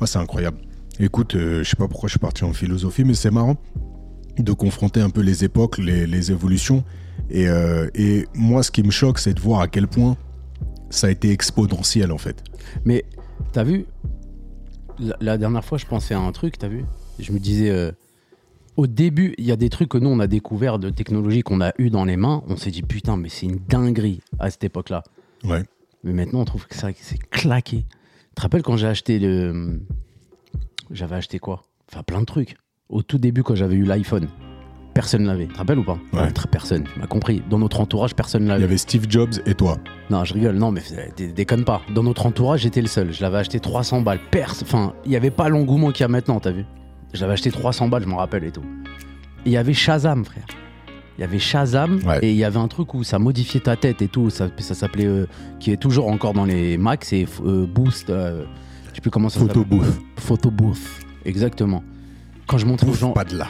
Moi, c'est incroyable. Écoute, euh, je sais pas pourquoi je suis parti en philosophie, mais c'est marrant de confronter un peu les époques, les, les évolutions. Et, euh, et moi, ce qui me choque, c'est de voir à quel point ça a été exponentiel, en fait. Mais t'as vu la, la dernière fois, je pensais à un truc, t'as vu Je me disais, euh, au début, il y a des trucs que nous on a découvert de technologie qu'on a eu dans les mains. On s'est dit putain, mais c'est une dinguerie à cette époque-là. Ouais. Mais maintenant, on trouve que ça c'est claqué. Tu te rappelles quand j'ai acheté le. J'avais acheté quoi? Enfin, plein de trucs. Au tout début, quand j'avais eu l'iPhone, personne l'avait. Tu te rappelles ou pas Ouais. Personne, tu m'as compris. Dans notre entourage, personne Il y l'avait. avait Steve Jobs et toi. Non, je rigole, non, mais dé- déconne pas. Dans notre entourage, j'étais le seul. Je l'avais acheté 300 balles. Perse. Enfin, il n'y avait pas l'engouement qu'il y a maintenant, t'as vu? Je l'avais acheté 300 balles, je m'en rappelle et tout. Et il y avait Shazam, frère. Il y avait Shazam Ouais. et il y avait un truc où ça modifiait ta tête et tout. Ça, ça s'appelait. euh, qui est toujours encore dans les Macs, c'est euh, Boost. euh, je sais plus comment ça Photo s'appelle. booth. Photo Booth. Exactement. Quand je montrais aux Bouffe gens, pas de là.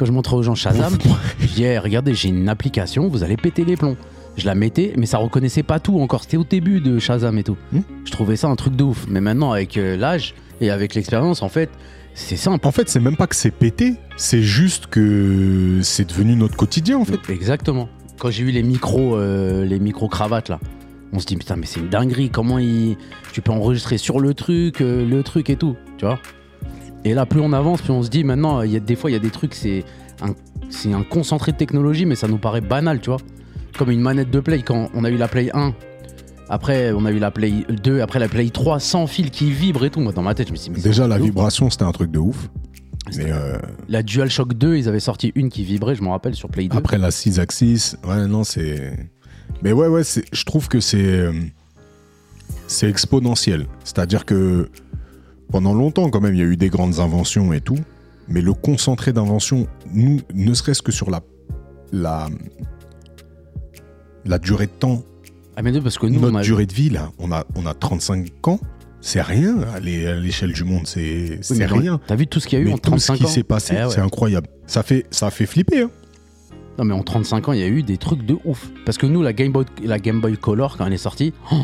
Quand je montrais aux gens Shazam, je dis, Eh, regardez, j'ai une application, vous allez péter les plombs. Je la mettais, mais ça reconnaissait pas tout encore. C'était au début de Shazam et tout. Hmm. Je trouvais ça un truc de ouf. Mais maintenant, avec euh, l'âge et avec l'expérience, en fait, c'est simple. En fait, c'est même pas que c'est pété, c'est juste que c'est devenu notre quotidien, en fait. Exactement. Quand j'ai eu les micros, euh, les micro cravates là, on se dit putain mais c'est une dinguerie. Comment il, tu peux enregistrer sur le truc, euh, le truc et tout, tu vois? Et là, plus on avance, plus on se dit maintenant, il y a des fois il y a des trucs c'est un, c'est un concentré de technologie, mais ça nous paraît banal, tu vois. Comme une manette de play quand on a eu la play 1. Après, on a eu la Play 2, après la Play 3, sans fil qui vibre et tout. Moi, dans ma tête, je me suis dit, Déjà, la ouf. vibration, c'était un truc de ouf. Mais euh, La DualShock 2, ils avaient sorti une qui vibrait, je m'en rappelle, sur Play 2. après la 6 axis, ouais, non, c'est. Mais ouais, ouais, c'est- je trouve que c'est. euh, C'est exponentiel. C'est-à-dire que pendant longtemps, quand même, il y a eu des grandes inventions et tout. Mais le concentré d'inventions, nous, ne serait-ce que sur la. La. La durée de temps, Ah, mais non, parce que nous, notre on a, durée de vie, là, on a, on a 35 ans. C'est rien à l'é- à l'échelle du monde, c'est Oui, rien. T'as vu tout ce qu'il y a eu Mais en tout ce 35 qui ans s'est passé, Eh ouais. c'est incroyable. Ça fait, ça fait flipper. Hein. Non, mais en 35 ans, il y a eu des trucs de ouf. Parce que nous, la Game Boy, la Game Boy Color, quand elle est sortie, oh,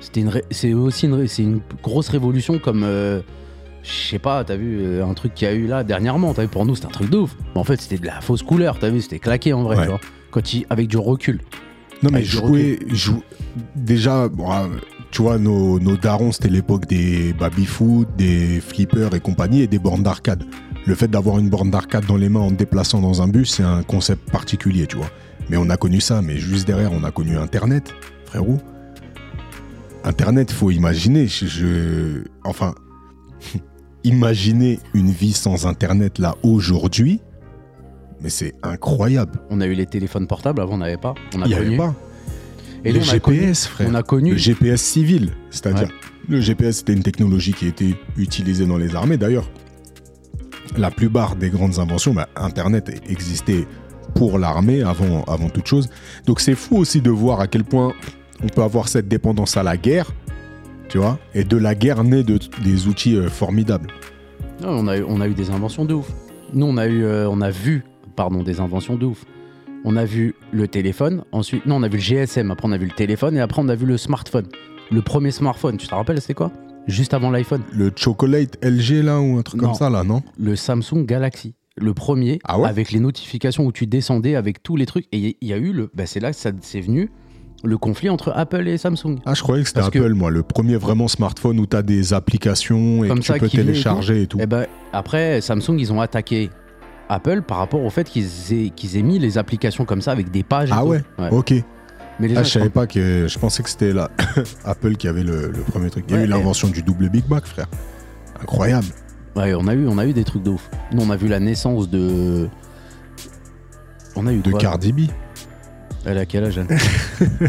c'était une, ré- c'est aussi une, ré- c'est une grosse révolution comme. euh, je sais pas, t'as vu euh, un truc qu'il y a eu là dernièrement, t'as vu pour nous c'était un truc de ouf. Mais en fait c'était de la fausse couleur, t'as vu, c'était claqué en vrai, Ouais. tu vois. Quand il, avec du recul. Non, mais jouer, jou- déjà, bon, ah, tu vois, nos, nos darons, c'était l'époque des baby-foot, des flippers et compagnie, et des bornes d'arcade. Le fait d'avoir une borne d'arcade dans les mains en te déplaçant dans un bus, c'est un concept particulier, tu vois. Mais on a connu ça, mais juste derrière, on a connu Internet, frérot. Internet, faut imaginer, je, je- enfin, imaginer une vie sans Internet là aujourd'hui, mais c'est incroyable. On a eu les téléphones portables, avant on n'avait pas. On a Il n'y avait pas. Et a GPS, connu- frère. On a connu. Le GPS civil, c'est-à-dire Ouais. le GPS c'était une technologie qui était utilisée dans les armées. D'ailleurs, la plupart des grandes inventions, bah, Internet existait pour l'armée avant, avant toute chose. Donc c'est fou aussi de voir à quel point on peut avoir cette dépendance à la guerre, tu vois, et de la guerre naît de, des outils euh, formidables. Non, on, a eu, on a eu des inventions de ouf. Nous, on a, eu, euh, on a vu pardon, des inventions de ouf. On a vu le téléphone, ensuite, non, on a vu le GSM, après on a vu le téléphone, et après on a vu le smartphone. Le premier smartphone, tu te rappelles, c'est quoi? Juste avant l'iPhone. Le chocolate LG là ou un truc Non. comme ça là, non? Le Samsung Galaxy. Le premier, Ah ouais? avec les notifications où tu descendais avec tous les trucs. Et il y a eu le. Bah, c'est là que ça c'est venu, le conflit entre Apple et Samsung. Ah, je croyais que c'était que- Apple, moi, le premier vraiment smartphone où tu as des applications et Comme que tu peux et télécharger et tout. Et ben après, Samsung, ils ont attaqué Apple par rapport au fait qu'ils aient, qu'ils aient mis les applications comme ça avec des pages. et Ah tout. ouais, Ok. Mais Ah, je savais pas que. Je pensais que c'était la... Apple qui avait le, le premier truc. Il y a Ouais, eu et- l'invention du double Big Mac, frère. Incroyable. Ouais, on a eu, on a eu des trucs de ouf. Nous, on a vu la naissance de. On a eu De quoi Cardi B. Elle a quel âge elle?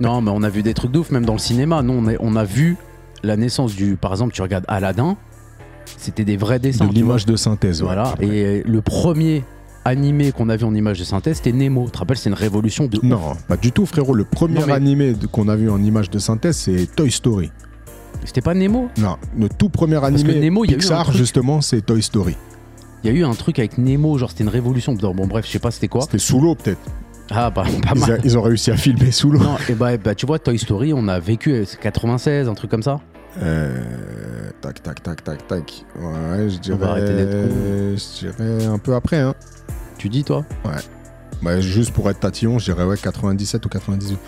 Non, mais on a vu des trucs de ouf, même dans le cinéma. Nous, on on a vu la naissance du. Par exemple, tu regardes Aladdin, c'était des vrais dessins. De l'image de synthèse. ouais. Voilà. Et le premier animé qu'on a vu en image de synthèèse, c'était Nemo. Tu te rappelles, c'est une révolution de. ouf. Non, pas du tout, frérot. Le premier Non, mais- animé qu'on a vu en image de synthèse, c'est Toy Story. C'était pas Nemo? Non, le tout premier que animé Nemo, il y a eu Pixar, truc- justement, c'est Toy Story. Il y a eu un truc avec Nemo, genre c'était une révolution. Bon, bref, je sais pas c'était quoi. C'était sous l'eau, peut-être. Ah, bah, pas Ils, mal. ils ont réussi à filmer sous l'eau. Non, et bah, bah, tu vois, Toy Story, on a vécu, euh, c'est 96, un truc comme ça. Euh, tac, tac, tac, tac, tac. Ouais, je dirais. va arrêter. Je dirais un peu après, hein. Tu dis, toi Bah, juste pour être tatillon, je dirais ouais, 97 ou 98.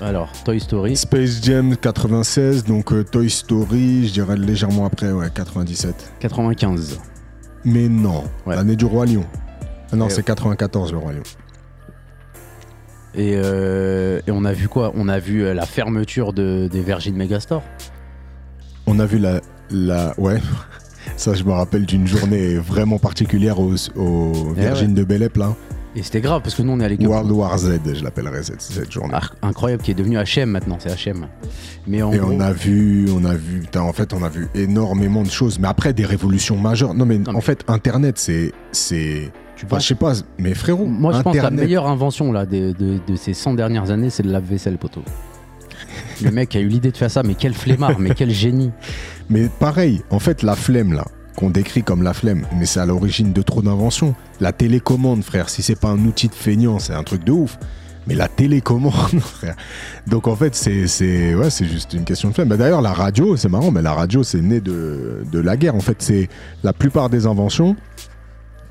Alors, Toy Story. Space Jam 96, donc euh, Toy Story, je dirais légèrement après, ouais, 97. 95. Mais non, Ouais. l'année du Roi Lion. Ah non, Et- c'est 94 le Roi Lion. Et, euh, et on a vu quoi? On a vu euh, la fermeture de, des Virgin Megastore. On a vu la. la ouais. Ça, je me rappelle d'une journée vraiment particulière aux, aux Eh Virgin de Belep, là. Et c'était grave parce que nous on est allé World War Z, je l'appellerais cette, cette journée. Ah, incroyable qui est devenu HM maintenant, c'est HM. Mais en Et gros, on a vu, on a vu, putain, en fait, on a vu énormément de choses. Mais après, des révolutions majeures. Non, mais Non, mais- en fait, Internet, c'est. c'est tu enfin, penses- je sais pas, mais frérot, moi je pense que la meilleure invention là, de, de- de ces 100 dernières années, c'est le lave-vaisselle poteau. Le mec a eu l'idée de faire ça, mais quel flemmard, mais quel génie. Mais pareil, en fait, la flemme, là, qu'on décrit comme la flemme, mais c'est à l'origine de trop d'inventions. La télécommande, frère, si c'est pas un outil de feignant, c'est un truc de ouf. Mais la télécommande, frère. Donc en fait, c'est c'est ouais, c'est juste une question de flemme. Bah, D'ailleurs, la radio, c'est marrant, mais la radio, c'est né de, de la guerre. En fait, c'est la plupart des inventions,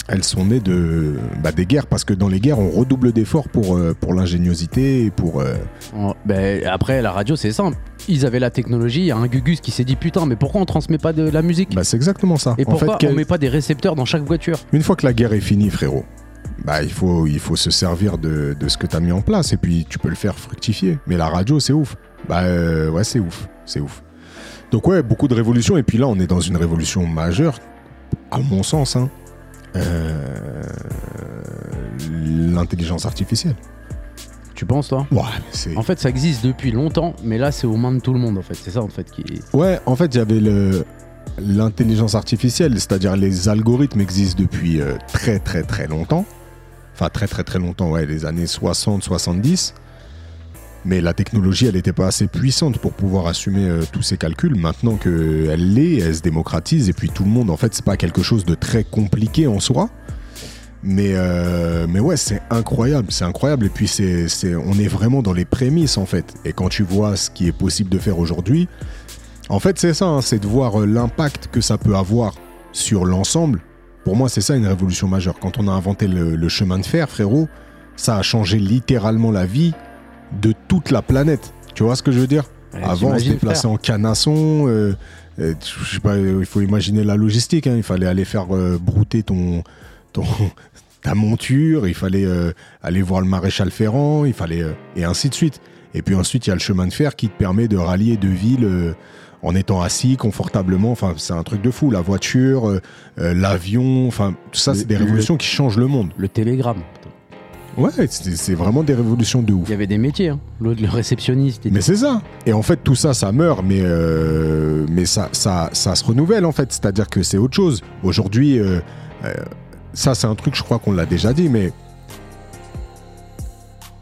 elles sont nées de bah, des guerres parce que dans les guerres, on redouble d'efforts pour euh, pour l'ingéniosité et pour euh, En- ben, après, la radio, c'est simple. Ils avaient la technologie, il y a un Gugus qui s'est dit putain, mais pourquoi on transmet pas de la musique bah, c'est exactement ça. Et en pourquoi on quel- met pas des récepteurs dans chaque voiture? Une fois que la guerre est finie, frérot, bah, il, faut, il faut se servir de, de ce que tu as mis en place et puis tu peux le faire fructifier. Mais la radio, c'est ouf. Bah euh, ouais, c'est ouf. C'est ouf. Donc ouais, beaucoup de révolutions. Et puis là, on est dans une révolution majeure, à mon sens. Hein. Euh, L'intelligence artificielle. Tu penses, toi? Ouais, c'est... En fait, ça existe depuis longtemps, mais là, c'est aux mains de tout le monde, en fait. C'est ça, en fait, qui. Ouais, en fait, il y avait le l'intelligence artificielle, c'est-à-dire les algorithmes existent depuis euh, très très très longtemps. Enfin, très très très longtemps, ouais, les années 60, 70. Mais la technologie, elle n'était pas assez puissante pour pouvoir assumer euh, tous ces calculs. Maintenant qu'elle l'est, elle se démocratise et puis tout le monde, en fait, c'est pas quelque chose de très compliqué en soi. Mais, euh, mais ouais, c'est incroyable, c'est incroyable. Et puis, c'est, on est vraiment dans les prémices, en fait. Et quand tu vois ce qui est possible de faire aujourd'hui, en fait, c'est ça, hein, c'est de voir euh, l'impact que ça peut avoir sur l'ensemble. Pour moi, c'est ça une révolution majeure. Quand on a inventé le chemin de fer, frérot, ça a changé littéralement la vie de toute la planète. Tu vois ce que je veux dire Ouais, Avant, on se déplaçait en canasson. euh, euh, je sais pas, euh, il faut imaginer la logistique. hein. Il fallait aller faire euh, brouter ton, ton, ta monture. Il fallait aller voir le maréchal Ferrand. Il fallait et ainsi de suite. Et puis ensuite, il y a le chemin de fer qui te permet de rallier deux villes en étant assis confortablement. Enfin, c'est un truc de fou. La voiture, euh, l'avion. Enfin, tout ça, c'est des le- révolutions qui changent le monde. Le télégramme. Ouais, c'est vraiment des révolutions de ouf. Il y avait des métiers. Hein. Le réceptionniste. Mais c'est ça. Et en fait, tout ça, ça meurt, mais, euh, mais ça, ça, ça se renouvelle, en fait. C'est-à-dire que c'est autre chose. Aujourd'hui, euh, euh, ça, c'est un truc, je crois qu'on l'a déjà dit, mais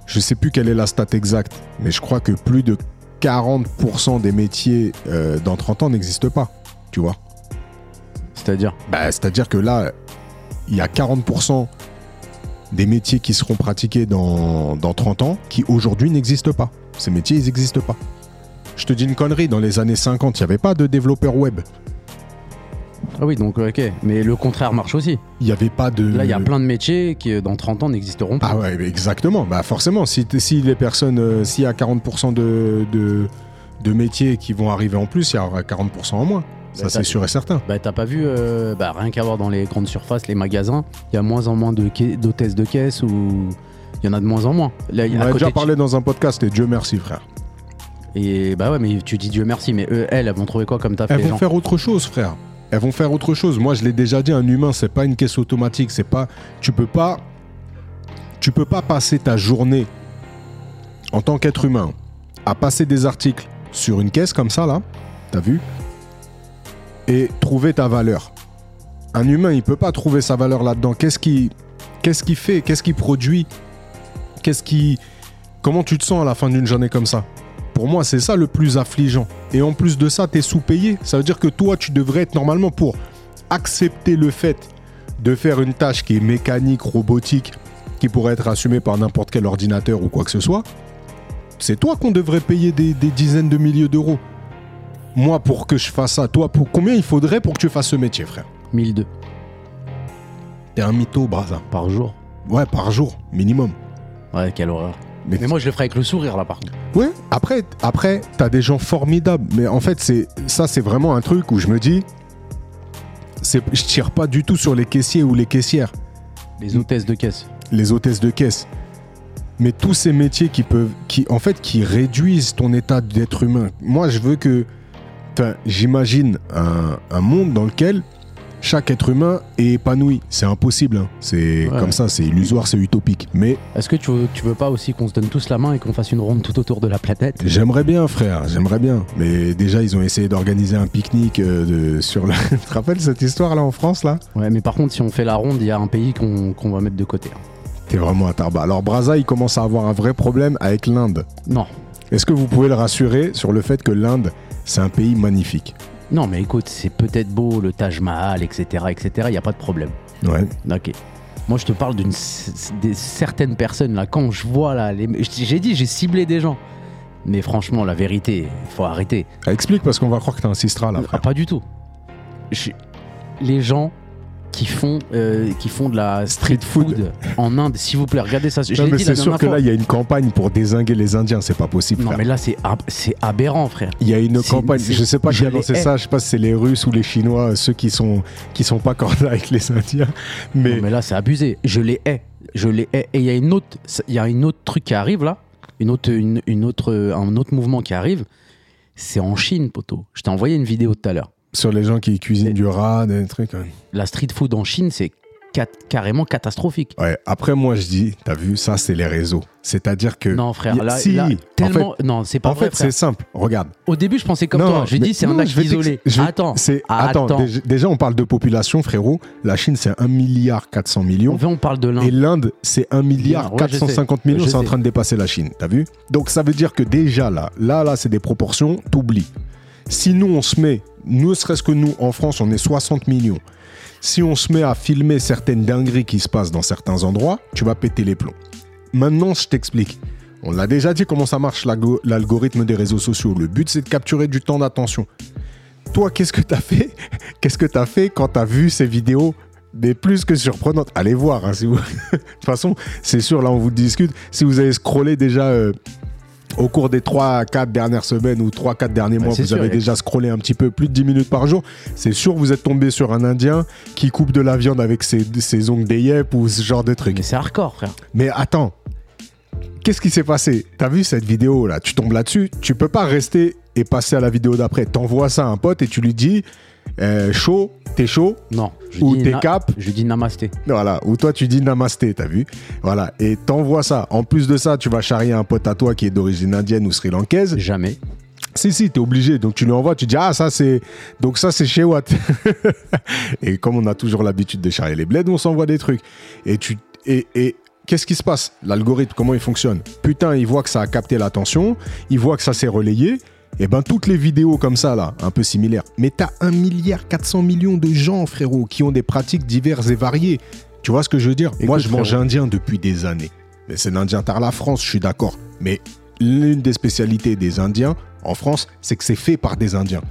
je sais plus quelle est la stat exacte, mais je crois que plus de 40% des métiers dans 30 ans n'existent pas. Tu vois C'est-à-dire? Bah, C'est-à-dire que là, il y a 40% des métiers qui seront pratiqués dans, dans 30 ans qui aujourd'hui n'existent pas. Ces métiers, ils n'existent pas. Je te dis une connerie, dans les années 50, il n'y avait pas de développeur web. Ah oui, donc ok. Mais le contraire marche aussi. Il n'y avait pas de... Là, il y a plein de métiers qui, euh, dans 30 ans, n'existeront pas. Ah ouais, exactement. Bah forcément, si, les personnes, euh, s'il y a 40% de, de, de métiers qui vont arriver en plus, il y aura 40% en moins. Ça, Bah, c'est t'as- sûr et certain. Bah, t'as pas vu, euh, bah, rien qu'à voir dans les grandes surfaces, les magasins, il y a moins en moins de d'hôtesses de caisse ou il y en a de moins en moins. Là, On a déjà de- parlé dans un podcast et Dieu merci, frère. Et bah ouais, mais tu dis Dieu merci, mais eux, elles, elles vont trouver quoi comme taf Elles les vont gens faire autre chose, frère. Elles vont faire autre chose. Moi, je l'ai déjà dit, un humain, c'est pas une caisse automatique. C'est pas. Tu peux pas. Tu peux pas passer ta journée en tant qu'être humain à passer des articles sur une caisse comme ça là. T'as vu? Et trouver ta valeur. Un humain, il peut pas trouver sa valeur là-dedans. Qu'est-ce qui, qu'est-ce qui fait Qu'est-ce qui produit Qu'est-ce qui Comment tu te sens à la fin d'une journée comme ça? Pour moi, c'est ça le plus affligeant. Et en plus de ça, tu es sous-payé. Ça veut dire que toi, tu devrais être normalement pour accepter le fait de faire une tâche qui est mécanique, robotique, qui pourrait être assumée par n'importe quel ordinateur ou quoi que ce soit. C'est toi qu'on devrait payer des, des dizaines de milliers d'euros. Moi, pour que je fasse ça, toi, pour combien il faudrait pour que tu fasses ce métier, frère 1002 T'es un mytho, Braza. par jour. Ouais, par jour, minimum. Ouais, quelle horreur. Mais, Mais moi, je le ferai avec le sourire là, par contre. Ouais, après, après t'as des gens formidables. Mais en fait, c'est ça, c'est vraiment un truc où je me dis, je tire pas du tout sur les caissiers ou les caissières, Les hôtesses de caisse. les hôtesses de caisse. Mais tous ces métiers qui peuvent, qui en fait, qui réduisent ton état d'être humain. Moi, je veux que, enfin, j'imagine un, un monde dans lequel chaque être humain est épanoui. C'est impossible. hein. C'est Ouais. comme ça, c'est illusoire, c'est utopique. Mais Est-ce que tu veux, tu veux pas aussi qu'on se donne tous la main et qu'on fasse une ronde tout autour de la planète? J'aimerais bien, frère, j'aimerais bien. Mais déjà, ils ont essayé d'organiser un pique-nique euh, sur la. tu te rappelles cette histoire là en France là? Ouais, mais par contre, si on fait la ronde, il y a un pays qu'on va mettre de côté. T'es vraiment à tarba. Alors Braza, il commence à avoir un vrai problème avec l'Inde. Non. Est-ce que vous pouvez le rassurer sur le fait que l'Inde, c'est un pays magnifique Non, mais écoute, c'est peut-être beau, le Taj Mahal, etc., etc., il n'y a pas de problème. Ouais. Ok. Moi, je te parle d'une des certaines personnes là. Quand je vois là, les... j'ai dit, j'ai ciblé des gens. Mais franchement, la vérité, il faut arrêter. Explique parce qu'on va croire que t'es un sistra là, Ah, pas du tout. Je- Les gens qui font, euh, qui font de la street food, en Inde, s'il vous plaît, regardez ça. Je Non, mais c'est sûr que fois. là, il y a une campagne pour désinguer les Indiens, c'est pas possible. Non, frère. mais là, c'est ab- c'est aberrant, frère. Il y a une campagne, je sais pas qui a lancé ça, je sais pas si c'est les Russes ou les Chinois, ceux qui sont qui sont pas cordiaux avec les Indiens, mais, Non, mais là, c'est abusé. Je les hais. Je les hais. Et il y a une autre, il y a une autre truc qui arrive là. Une autre, une, une autre, un autre mouvement qui arrive. C'est en Chine, poteau. Je t'ai envoyé une vidéo tout à l'heure. Sur les gens qui cuisinent du rat, des trucs. hein. La street food en Chine, c'est cat- carrément catastrophique. Ouais, après moi je dis, t'as vu, ça c'est les réseaux. C'est-à-dire que. Non, frère, là, si, là, en tellement. non, c'est pas En vrai, fait, c'est simple. Regarde. Au début, je pensais comme Non, toi. J'ai mais- dit, c'est un acte je vais isolé. t'ex- je vais- Attends. c'est- attends. attends, déjà, déjà, on parle de population, frérot. La Chine, c'est 1 milliard 400 millions. Fait, on parle de l'Inde. Et l'Inde, c'est 1 milliard Ouais, je sais. 450 millions. Je C'est en sais. train de dépasser la Chine. T'as vu? Donc ça veut dire que déjà là, là, là, c'est des proportions, t'oublies. Si nous, on se met, ne serait-ce que nous, en France, on est 60 millions. Si on se met à filmer certaines dingueries qui se passent dans certains endroits, tu vas péter les plombs. Maintenant, je t'explique. On l'a déjà dit comment ça marche l'algo- l'algorithme des réseaux sociaux. Le but, c'est de capturer du temps d'attention. Toi, qu'est-ce que t'as fait? Qu'est-ce que t'as fait quand t'as vu ces vidéos mais plus que surprenante. Allez voir. hein, de toute façon, c'est sûr, là, on vous discute. Si vous avez scrollé déjà euh, au cours des 3-4 dernières semaines ou 3-4 derniers Ouais, mois, vous sûr, avez déjà scrollé un petit peu plus de 10 minutes par jour, c'est sûr, vous êtes tombé sur un Indien qui coupe de la viande avec ses, ses ongles des yep ou ce genre de truc. Mais c'est hardcore, frère. Mais attends, qu'est-ce qui s'est passé? T'as vu cette vidéo là? Tu tombes là-dessus, tu peux pas rester et passer à la vidéo d'après. T'envoies ça à un pote et tu lui dis euh, chaud, t'es chaud Non. Je Ou t'es cap. Je dis namasté. Voilà, ou toi tu dis namasté, t'as vu Voilà, et t'envoies ça. En plus de ça, tu vas charrier un pote à toi qui est d'origine indienne ou sri-lankaise. Jamais. Si, si, t'es obligé. Donc tu lui envoies, tu dis ah ça c'est donc ça c'est chez Watt. et comme on a toujours l'habitude de charrier les bleds, on s'envoie des trucs. Et tu et, et qu'est-ce qui se passe? L'algorithme, comment il fonctionne? Putain, il voit que ça a capté l'attention, il voit que ça s'est relayé. Et ben toutes les vidéos comme ça là, un peu similaires. Mais t'as 1 milliard 400 millions de gens frérot qui ont des pratiques diverses et variées. Tu vois ce que je veux dire? Moi je mange frérot. indien depuis des années. Mais c'est l'indien tard la France, je suis d'accord. Mais l'une des spécialités des Indiens en France, c'est que c'est fait par des Indiens.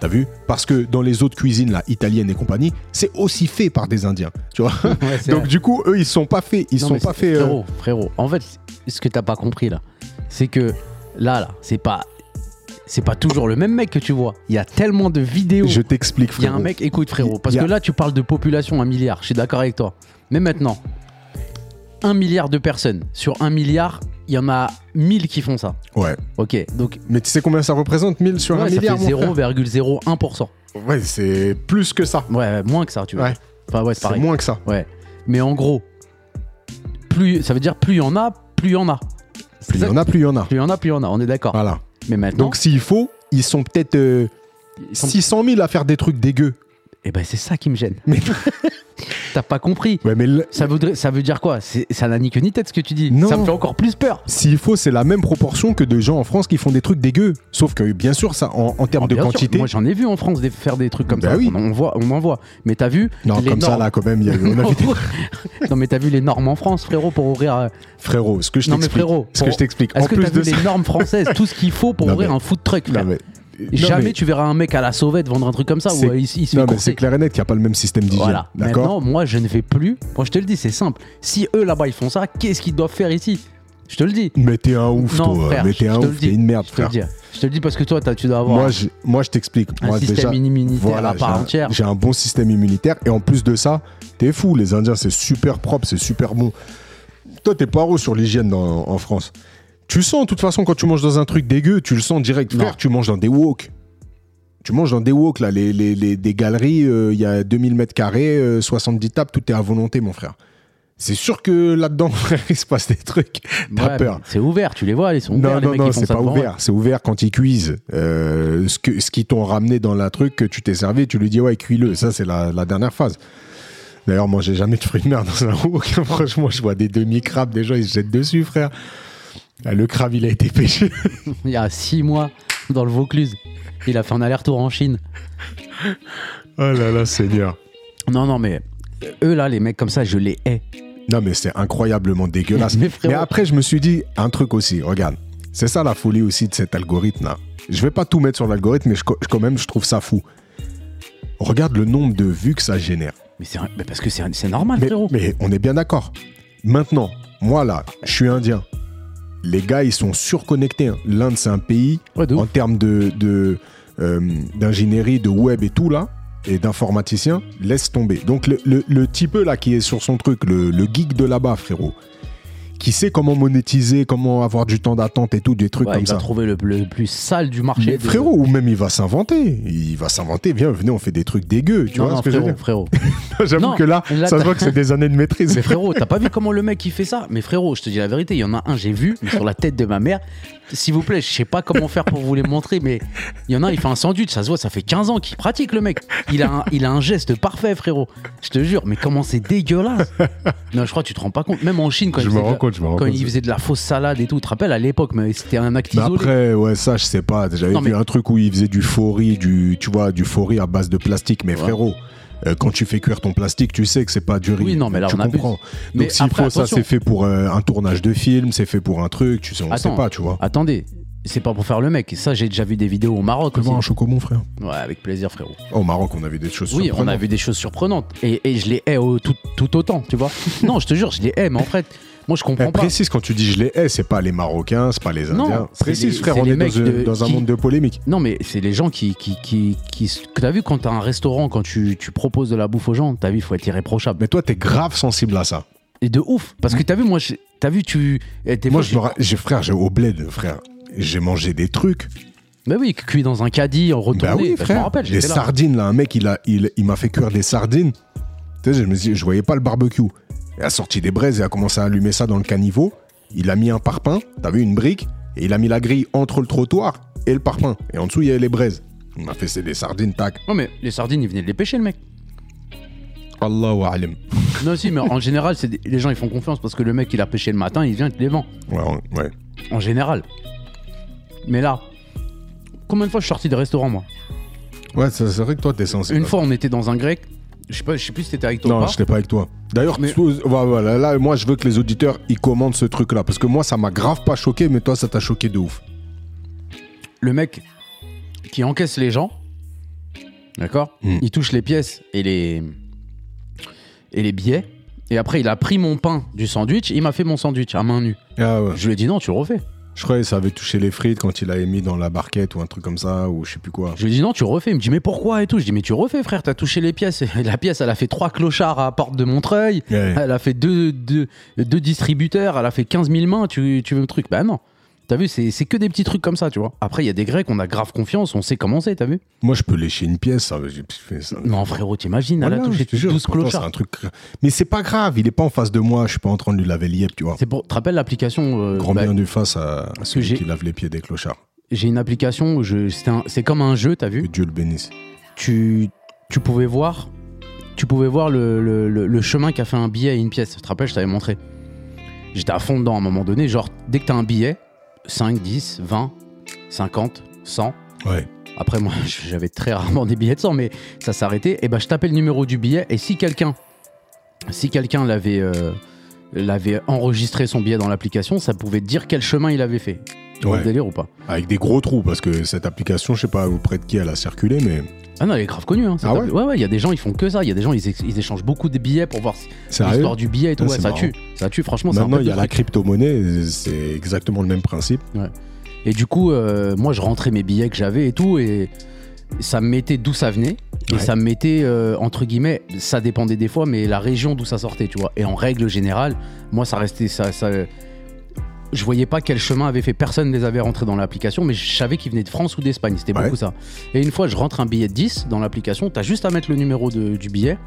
T'as vu? Parce que dans les autres cuisines, là, italiennes et compagnie, c'est aussi fait par des Indiens. Tu vois? Ouais, Donc vrai. du coup, eux, ils sont pas faits. Ils Non, sont pas faits. euh, Frérot, frérot. En fait, ce que t'as pas compris là, c'est que là, là, c'est pas. C'est pas toujours le même mec que tu vois. Il y a tellement de vidéos. Je t'explique, Il y a frérot. un mec, écoute frérot, parce a- que là tu parles de population, un milliard, je suis d'accord avec toi. Mais maintenant, un milliard de personnes, sur un milliard, il y en a 1000 qui font ça. Ouais. Ok, donc Mais tu sais combien ça représente 1000 sur ouais, un ça milliard fait frère 0,01%. Ouais, c'est plus que ça. Ouais, moins que ça, tu vois. Ouais. Enfin ouais, c'est pareil. moins que ça. Ouais. Mais en gros, plus, ça veut dire plus il y en a, plus il y en a. Plus il y ça en a, plus il y en a. Plus il y en a, plus il y en a, on est d'accord. Voilà. Mais maintenant, Donc s'il faut, ils sont peut-être euh, ils sont- 600 000 à faire des trucs dégueux. Eh ben c'est ça qui me gêne. Mais- T'as pas compris. Ouais, mais le- Ça, voudrait, ça veut dire quoi? Ça n'a ni queue ni tête ce que tu dis. Non. Ça me fait encore plus peur. S'il faut, c'est la même proportion que de gens en France qui font des trucs dégueux. Sauf que, bien sûr, ça, en, en termes Ah, de sûr. quantité. Moi j'en ai vu en France des- faire des trucs comme Bah ça. oui. On, en voit, on en voit. Mais t'as vu non, les comme ça, là, quand même, y a, on a vu des- non mais t'as vu les normes en France frérot pour ouvrir. euh, Frérot, ce que je Non, mais t'explique. frérot, ce que je t'explique. En Est-ce que plus t'as de vu ça. les normes françaises Tout ce qu'il faut pour Non, ouvrir mais- un food truck. Non, frère. mais- Jamais mais- tu verras un mec à la sauvette vendre un truc comme ça où euh, il, s- il se Non, fait mais c'est clair et net qu'il n'y a pas le même système d'hygiène. Voilà. Maintenant, moi, je ne vais plus. Moi, je te le dis, c'est simple. Si eux là-bas ils font ça, qu'est-ce qu'ils doivent faire ici? Je te le dis. Mais t'es un ouf, Non, toi. frère, mais t'es un ouf, t'es une merde, Je te le frère. Je te le dis parce que toi, tu dois avoir Moi, je, moi, je t'explique. un Moi, système déjà, immunitaire voilà, à part j'ai un- entière. J'ai un bon système immunitaire. Et en plus de ça, t'es fou. Les Indiens, c'est super propre, c'est super bon. Toi, t'es paro sur l'hygiène en France. Tu sens, de toute façon, quand tu manges dans un truc dégueu, tu le sens direct. Non. Frère, tu manges dans des wok. Tu manges dans des wok, là, les, les- les- des galeries, euh, il y a 2000 mètres carrés, euh, 70 tables, tout est à volonté, mon frère. C'est sûr que là-dedans, frère, il se passe des trucs. T'as Ouais, peur. C'est ouvert, tu les vois, ils sont Non, ouverts, les non, mecs non, font c'est pas ouvert. C'est ouvert quand ils cuisent. Euh, ce que- ce qu'ils t'ont ramené dans la truc que tu t'es servi, tu lui dis ouais, cuis-le. Ça, c'est la, la dernière phase. D'ailleurs, moi, j'ai jamais de fruits de mer dans un wok. Franchement, je vois des demi-crabes, des gens, ils se jettent dessus, frère. Ah, Le crabe, il a été pêché. Il y a six mois, dans le Vaucluse. Il a fait un aller-retour en Chine. Oh là là, Seigneur. Non, non, mais eux là, les mecs comme ça, je les hais. Non, mais c'est incroyablement dégueulasse. Mais après, je me suis dit un truc aussi. Regarde, c'est ça la folie aussi de cet algorithme-là. Je vais pas tout mettre sur l'algorithme, mais je, quand même, je trouve ça fou. Regarde le nombre de vues que ça génère. Mais, c'est un- mais parce que c'est c'est normal, Mais, frérot. mais on est bien d'accord. Maintenant, moi là, je suis indien. Les gars, ils sont surconnectés. hein. L'Inde, c'est un pays Ouais, en termes de, de, euh, d'ingénierie, de web et tout là, et d'informaticiens, laisse tomber. Donc le, le, le type là qui est sur son truc, le, le geek de là-bas, frérot, qui sait comment monétiser, comment avoir du temps d'attente et tout, des trucs Ouais, comme il va ça. trouver le, le plus sale du marché. Mais de- frérot, ou même il va s'inventer. Il va s'inventer. Viens, venez, on fait des trucs dégueux. Tu non, vois non, ce que je veux dire frérot, frérot. J'avoue que là, là, ça se voit que c'est des années de maîtrise. Mais frérot, t'as pas vu comment le mec il fait ça? Mais frérot, je te dis la vérité, il y en a un, j'ai vu, sur la tête de ma mère. S'il vous plaît, je sais pas comment faire pour vous les montrer, mais il y en a, il fait un sandwich, ça se voit, ça fait 15 ans qu'il pratique le mec. Il a un, il a un geste parfait, frérot. Je te jure, mais comment c'est dégueulasse Non, je crois que tu te rends pas compte. Même en Chine, quand, Je il, faisait de la- compte, je me rends quand compte. il faisait de la fausse salade et tout, tu te rappelles à l'époque, mais c'était un acte Mais isolé. après, ouais, ça, je sais pas. J'avais vu mais- un truc où il faisait du faux riz, du, tu vois, du faux riz à base de plastique. Mais Ouais. frérot, euh, quand tu fais cuire ton plastique, tu sais que c'est pas du riz. Oui, non, mais là, tu on comprends. Donc s'il faut, ça, c'est fait pour euh, un tournage de film, c'est fait pour un truc, tu sais, on Attends. sait pas, tu vois. Attendez, c'est pas pour faire le mec. Ça, j'ai déjà vu des vidéos au Maroc. Comment un chocomon, frère Ouais, avec plaisir, frérot. Au Maroc, on avait des choses Oui, on a surprenantes. vu des choses surprenantes. Et, et je les hais tout, tout autant, tu vois. non, je te jure, je les hais, mais en fait, moi, je Eh, comprends pas. précise quand tu dis je les hais, c'est pas les Marocains, c'est pas les Non, Indiens. c'est précise, les- frère, on est dans, un- de- dans un qui- monde de polémique. Non, mais c'est les gens qui. qui, qui, t'as vu quand t'as un restaurant, quand tu, tu proposes de la bouffe aux gens, t'as vu, il faut être irréprochable. Mais toi, t'es grave sensible à ça. Et de ouf. Parce que t'as vu, moi, t'as vu, tu. eh, Moi, je j'ai frère, j'ai au bled, frère. J'ai mangé des trucs. Bah oui, cuit dans un caddie, en retourné. Bah oui, Bah, je me frère. rappelle, les là. sardines, là, un mec, il, a, il, il m'a fait cuire des sardines. Tu sais, je me dis, je voyais pas le barbecue. Il a sorti des braises et a commencé à allumer ça dans le caniveau. Il a mis un parpaing, t'as vu, une brique, et il a mis la grille entre le trottoir et le parpaing. Et en dessous, il y avait les braises. Il m'a fait c'est des sardines, tac. Non, mais les sardines, ils venaient de les pêcher, le mec. Allahu alim. Non, si, mais en général, c'est des- les gens, ils font confiance parce que le mec, il a pêché le matin, il vient, il te les vend. Ouais, on- ouais. En général. Mais là, combien de fois je suis sorti de restaurant, moi? Ouais, c'est c'est vrai que toi, t'es sensible. Une fois, on était dans un grec. Je sais pas, je sais plus si t'étais avec toi ou Non, pas. je n'étais pas avec toi. D'ailleurs, Mais- voilà, voilà, là, moi, je veux que les auditeurs, ils commandent ce truc-là. Parce que moi, ça m'a grave pas choqué, mais toi, ça t'a choqué de ouf. Le mec qui encaisse les gens, d'accord Mm. Il touche les pièces et les et les billets. Et après, il a pris mon pain du sandwich. Il m'a fait mon sandwich à main nue. Ah ouais. Je lui ai dit non, tu le refais. Je croyais que ça avait touché les frites quand il avait mis dans la barquette ou un truc comme ça, ou je sais plus quoi. Je lui ai dit non, tu refais. Il me dit mais pourquoi et tout? Je dis mais tu refais, frère. T'as touché les pièces. Et la pièce, elle a fait trois clochards à Porte de Montreuil. Ouais. Elle a fait deux, deux, deux distributeurs, elle a fait 15 000 mains, tu, tu veux le truc? Bah non. T'as vu, c'est c'est que des petits trucs comme ça, tu vois. Après, il y a des Grecs, on a grave confiance, on sait comment c'est, t'as vu Moi, je peux lécher une pièce, ça. j'ai fait ça. Non, frérot, t'imagines, elle a Voilà, touché je te jure, 12 pourtant, c'est clochards. un truc. Mais c'est pas grave, il est pas en face de moi, je suis pas en train de lui laver les tu vois. C'est pour. Tu te rappelles l'application euh, Grand bah, bien du face à, à celui j'ai- qui lave les pieds des clochards. J'ai une application, où je- c'est un- c'est comme un jeu, t'as Que vu Dieu le bénisse. tu, tu pouvais voir, tu pouvais voir le, le- le- le chemin qu'a fait un billet et une pièce. Tu te rappelles, je t'avais montré. J'étais à fond dedans à un moment donné. Genre, dès que t'as un billet, 5, 10, 20, 50, 100. Ouais. Après, moi, j'avais très rarement des billets de 100, mais ça s'arrêtait. Et ben, je tapais le numéro du billet. Et si quelqu'un, si quelqu'un l'avait, euh, l'avait enregistré son billet dans l'application, ça pouvait dire quel chemin il avait fait. Ouais. délire ou pas Avec des gros trous, parce que cette application, je sais pas auprès de qui elle a circulé, mais Ah non, elle est grave connue. Hein, Ah appli- ouais, ouais, il y a des gens, ils font que ça. Il y a des gens, ils, échangent beaucoup de billets pour voir l'histoire du billet et tout. Ah, Ouais, ça marrant. tue. Ça tue, franchement. Maintenant, il y a la crypto-monnaie, c'est exactement le même principe. Et du coup, euh, moi, je rentrais mes billets que j'avais et tout, et ça me mettait d'où ça venait. Et Ouais. ça me mettait, euh, entre guillemets, ça dépendait des fois, mais la région d'où ça sortait, tu vois. Et en règle générale, moi, ça restait. Ça, ça, je voyais pas quel chemin avait fait, personne ne les avait rentrés dans l'application, mais je savais qu'ils venaient de France ou d'Espagne, c'était Ouais. beaucoup ça. Et une fois, je rentre un billet de 10 dans l'application, t'as juste à mettre le numéro de- du billet.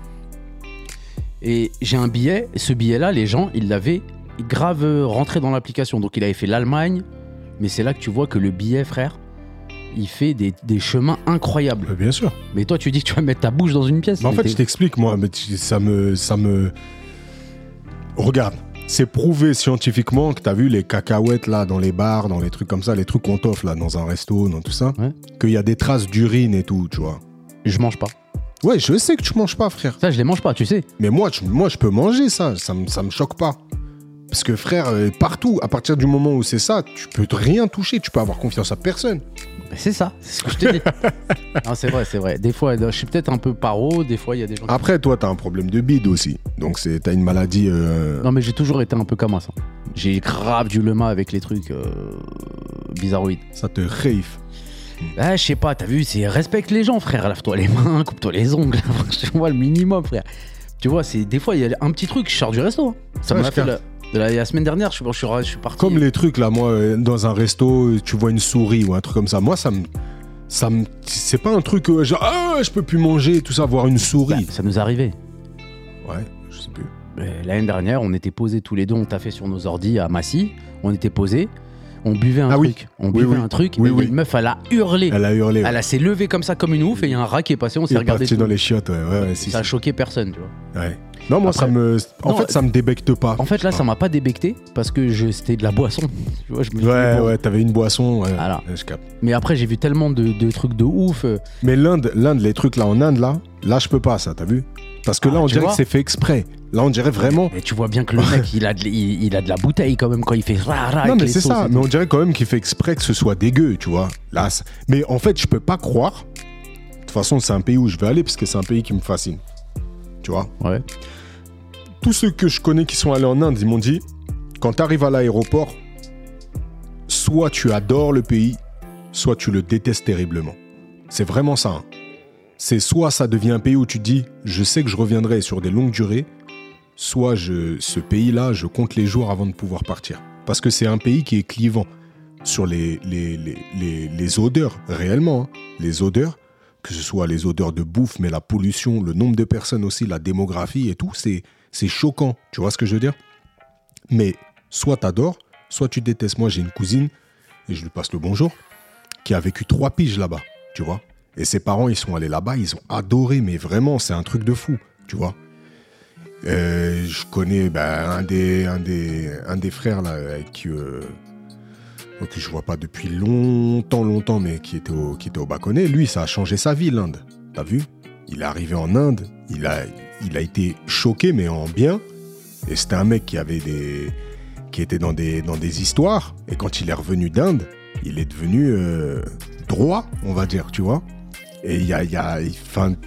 Et j'ai un billet, et ce billet-là, les gens, ils l'avaient grave rentré dans l'application. Donc il avait fait l'Allemagne, mais c'est là que tu vois que le billet, frère, il fait des, des chemins incroyables. Bien sûr. Mais toi, tu dis que tu vas mettre ta bouche dans une pièce. Mais en fait, je t'explique, moi, mais ça me, ça me. Regarde, c'est prouvé scientifiquement que t'as vu les cacahuètes là dans les bars, dans les trucs comme ça, les trucs qu'on t'offre là dans un resto, dans tout ça, Ouais. qu'il y a des traces d'urine et tout, tu vois. je mange pas. Ouais, je sais que tu manges pas, frère. Ça, je les mange pas, tu sais. Mais moi, je, moi, je peux manger ça, ça me, ça me choque pas. Parce que frère, euh, partout, à partir du moment où c'est ça, tu peux rien toucher, tu peux avoir confiance à personne. C'est ça, c'est ce que je te dis. non, c'est vrai, c'est vrai. Des fois, je suis peut-être un peu paro, des fois, il y a des gens. qui- Après, toi, t'as un problème de bide aussi. Donc, t'as une maladie. euh, Non, mais j'ai toujours été un peu comme ça. J'ai grave du lema avec les trucs euh, bizarroïdes. Ça te réif. Ah, je sais pas, t'as vu, c'est respecte les gens, frère. Lave-toi les mains, coupe-toi les ongles. je vois le minimum, frère. Tu vois, c'est des fois, il y a un petit truc, je sors du resto. hein. Ça Ouais, m'a fait la, de la, la semaine dernière, je, suis- je, suis, je suis parti. Comme les trucs là, moi, dans un resto, tu vois une souris ou un truc comme ça. Moi, ça me. Ça me c'est pas un truc euh, genre, ah, je peux plus manger, tout ça, voir une Bah, souris. ça nous arrivait. Ouais, je sais plus. L'année dernière, on était posés tous les deux, on taffait sur nos ordis à Massy. On était posés, on buvait un Ah oui. truc. On buvait oui. un truc, et une meuf, elle a hurlé. Elle a hurlé. ouais. Elle s'est levée comme ça, comme une ouf, et il y a un rat qui est passé, on s'est est regardé. dans les chiottes, ouais, ouais, ouais, si, Ça a choqué personne, tu vois. Ouais. Non, moi, Après- ça me. En Non, fait, ça me débecte pas. En fait, là, ça m'a pas débecté parce que je- c'était de la boisson. Tu vois, je me Ouais, bon. ouais, t'avais une boisson. ouais. Voilà. Ouais, je capte. Mais après, j'ai vu tellement de, de trucs de ouf. euh, Mais l'Inde, l'Inde, les trucs là en Inde, là, là, je peux pas, ça, t'as vu? Parce que Ah, là, on dirait que c'est fait exprès. Là, on dirait vraiment. Et tu vois bien que le mec, il a, de, il, il a de la bouteille quand même quand il fait ra ra Non, mais c'est ça. Mais on dirait quand même qu'il fait exprès que ce soit dégueu, tu vois. Là, mais en fait, je peux pas croire. De toute façon, c'est un pays où je vais aller parce que c'est un pays qui me fascine. Tu vois? Ouais. Tous ceux que je connais qui sont allés en Inde, ils m'ont dit quand tu arrives à l'aéroport, soit tu adores le pays, soit tu le détestes terriblement. C'est vraiment ça. hein. C'est soit ça devient un pays où tu dis je sais que je reviendrai sur des longues durées, soit ce pays-là, je compte les jours avant de pouvoir partir. Parce que c'est un pays qui est clivant sur les odeurs, réellement. hein. Les odeurs, que ce soit les odeurs de bouffe, mais la pollution, le nombre de personnes aussi, la démographie et tout, c'est, c'est choquant. Tu vois ce que je veux dire? Mais soit t'adores, soit tu détestes. Moi, j'ai une cousine, et je lui passe le bonjour, qui a vécu trois piges là-bas, tu vois Et ses parents, ils sont allés là-bas, ils ont adoré, mais vraiment, c'est un truc de fou, tu vois euh, je connais ben, un, des, un, des, frères là, qui, euh, que je vois pas depuis longtemps, longtemps, mais qui était au, qui était au Baconnet. Lui, ça a changé sa vie, l'Inde. T'as vu? Il est arrivé en Inde, il a, il a été choqué, mais en bien. Et c'était un mec qui avait des, qui était dans des, dans des histoires. Et quand il est revenu d'Inde, il est devenu euh, droit, on va dire, tu vois. Et il y a, il y a,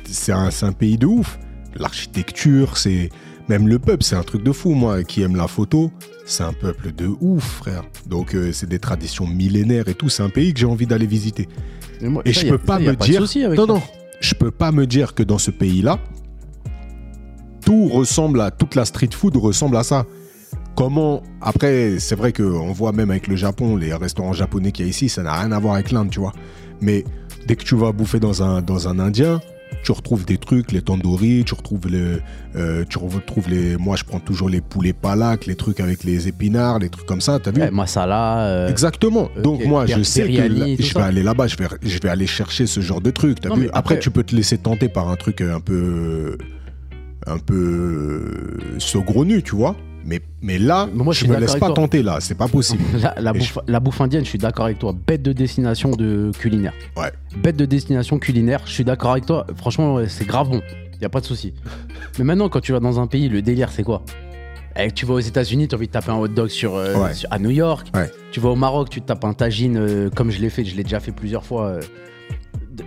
c'est un, un pays de ouf. L'architecture, c'est même le peuple, c'est un truc de fou. Moi, qui aime la photo, c'est un peuple de ouf, frère. Donc, euh, c'est des traditions millénaires et tout. C'est un pays que j'ai envie d'aller visiter. moi, Et ça, je a- peux pas ça, me dire. non, ça. non. Je peux pas me dire que dans ce pays-là, tout ressemble à toute la street food ressemble à ça. Comment après, c'est vrai qu'on voit même avec le Japon, les restaurants japonais qu'il y a ici, ça n'a rien à voir avec l'Inde, tu vois. Mais dès que tu vas bouffer dans un dans un indien, tu retrouves des trucs, les tandoori, tu retrouves le, euh, tu retrouves les, moi je prends toujours les poulets palak, les trucs avec les épinards, les trucs comme ça, t'as vu? Ouais, masala. euh, Exactement. euh, Donc moi, je sais que tout je vais aller là-bas, je vais, je vais aller chercher ce genre de truc. T'as vu? Après- tu peux te laisser tenter par un truc un peu, un peu saugrenu, tu vois. Mais, mais là, Mais moi, je je me laisse pas toi. tenter là, c'est pas possible. La, bouffe, la bouffe indienne, je suis d'accord avec toi. Bête de destination de culinaire. Ouais. Bête de destination culinaire, je suis d'accord avec toi. Franchement, c'est grave bon. Y a pas de souci. Mais maintenant, quand tu vas dans un pays, le délire, c'est quoi? Eh, Tu vas aux États-Unis, tu as envie de taper un hot dog sur, euh, Ouais. sur- à New York. Ouais. Tu vas au Maroc, tu te tapes un tagine euh, comme je l'ai fait. Je l'ai déjà fait plusieurs fois. euh,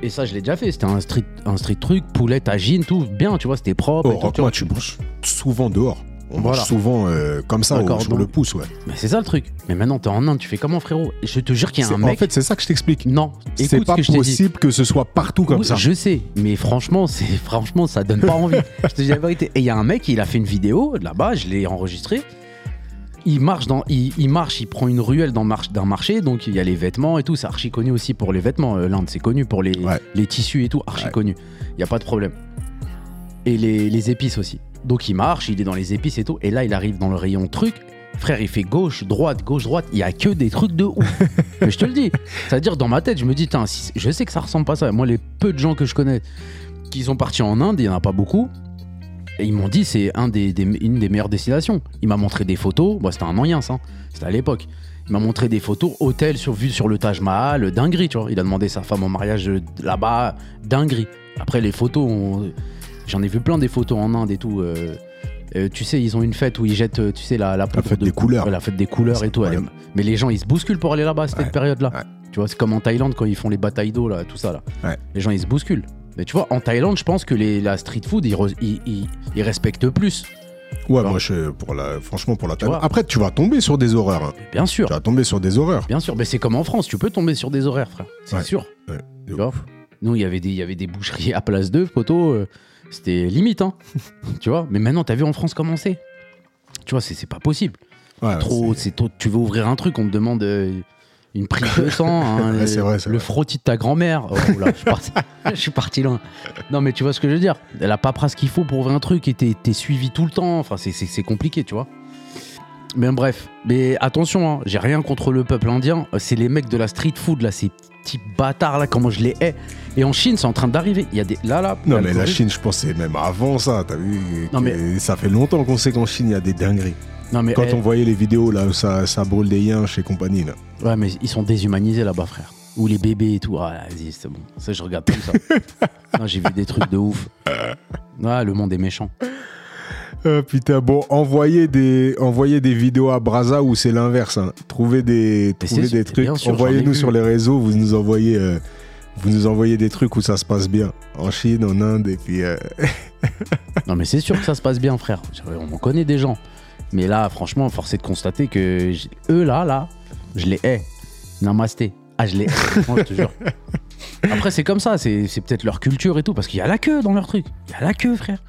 et ça, je l'ai déjà fait. C'était un street, un street truc, poulet, tagine, tout bien, tu vois, c'était propre. Oh, et tout, tu vois. moi, tu manges souvent dehors. On Voilà. mange souvent euh, comme ça, au- sur le pouce, ouais. Mais c'est ça le truc. Mais maintenant, t'es en Inde, tu fais comment, frérot? Je te jure qu'il y a un mec. En fait, c'est ça que je t'explique. non, C'est ce pas que possible que ce soit partout comme Oui, ça. Je sais, mais franchement, c'est franchement, ça donne pas envie. je te dis la vérité. Et il y a un mec, il a fait une vidéo là-bas, je l'ai enregistré. Il marche dans, il, il marche, il prend une ruelle dans marche- d'un marché, donc il y a les vêtements et tout. C'est archi connu aussi pour les vêtements. euh, L'Inde, c'est connu pour les, Ouais. les tissus et tout, archi Ouais. connu. Il y a pas de problème. Et les, les épices aussi. Donc il marche, il est dans les épices et tout. Et là, il arrive dans le rayon truc. Frère, il fait gauche, droite, gauche, droite. Il y a que des trucs de ouf. Mais je te le dis. C'est-à-dire, dans ma tête, je me dis, si- je sais que ça ressemble pas à ça. Moi, les peu de gens que je connais qui sont partis en Inde, il y en a pas beaucoup. Et ils m'ont dit, c'est un des, des- une des meilleures destinations. Il m'a montré des photos. Bon, c'était un moyen, ça. C'était à l'époque. Il m'a montré des photos, hôtel sur, vue sur le Taj Mahal, dinguerie, tu vois. Il a demandé sa femme en mariage euh, là-bas, dinguerie. Après, les photos, on- j'en ai vu plein des photos en Inde et tout. euh, euh, tu sais, ils ont une fête où ils jettent, tu sais, la, la poudre fête de des couleurs. Ouais, la fête des couleurs et tout. elle. Mais les gens, ils se bousculent pour aller là-bas à cette Ouais. période-là. Ouais. Tu vois, c'est comme en Thaïlande quand ils font les batailles d'eau, là, tout ça, là. Les gens, ils se bousculent. Mais tu vois, en Thaïlande, je pense que les, la street food, ils, re- ils- ils- ils respectent plus. Ouais, moi, je, pour la, franchement, pour la Tu vois. Après, tu vas tomber sur des horreurs. hein. Bien sûr. Tu vas tomber sur des horreurs. Bien sûr, mais c'est comme en France, tu peux tomber sur des horaires, frère. C'est Ouais. sûr. Ouais, de Tu vois Nous, il y avait des, boucheries à place 2, poteau. euh, C'était limite, hein. tu vois Mais maintenant, t'as vu en France comment c'est? Tu vois, c'est pas possible. Ouais, trop, c'est- Tu veux ouvrir un truc, on te demande euh, une prise de sang, hein, Ouais, vrai, le vrai. frottis de ta grand-mère. Oh, je, suis parti, loin. Non, mais tu vois ce que je veux dire La paperasse qu'il faut pour ouvrir un truc et t'es suivi tout le temps. Enfin, c'est- compliqué, tu vois. Mais bref, mais attention, hein, j'ai rien contre le peuple indien. C'est les mecs de la street food, là, ces petits bâtards, là, comment je les hais. Et en Chine, c'est en train d'arriver. Il y a des. Là, là. Non, mais la Chine, je pensais même avant ça, t'as vu Non, mais- Ça fait longtemps qu'on sait qu'en Chine, il y a des dingueries. Non, mais, Quand on voyait les vidéos, là, où ça, ça brûle des yinches et compagnie, là. Ouais, mais ils sont déshumanisés là-bas, frère. Ou les bébés et tout. Ah, vas-y, c'est bon. Ça, je regarde plus ça. J'ai vu des trucs de ouf. Ouais, le monde est méchant. Ah, putain, bon, envoyez des, envoyez des vidéos à Braza où c'est l'inverse. hein. Trouvez des, trouvez des trucs. Envoyez-nous sur les réseaux. Vous nous envoyez, euh, vous nous envoyez des trucs où ça se passe bien. En Chine, en Inde, et puis. euh, Non, mais c'est sûr que ça se passe bien, frère. On en connaît des gens. Mais là, franchement, force est de constater que eux, là, là, je les hais. Namasté. Ah, je les hais. Moi, je te jure. Après, c'est comme ça. C'est c'est peut-être leur culture et tout. Parce qu'il y a la queue dans leur truc. Il y a la queue, frère.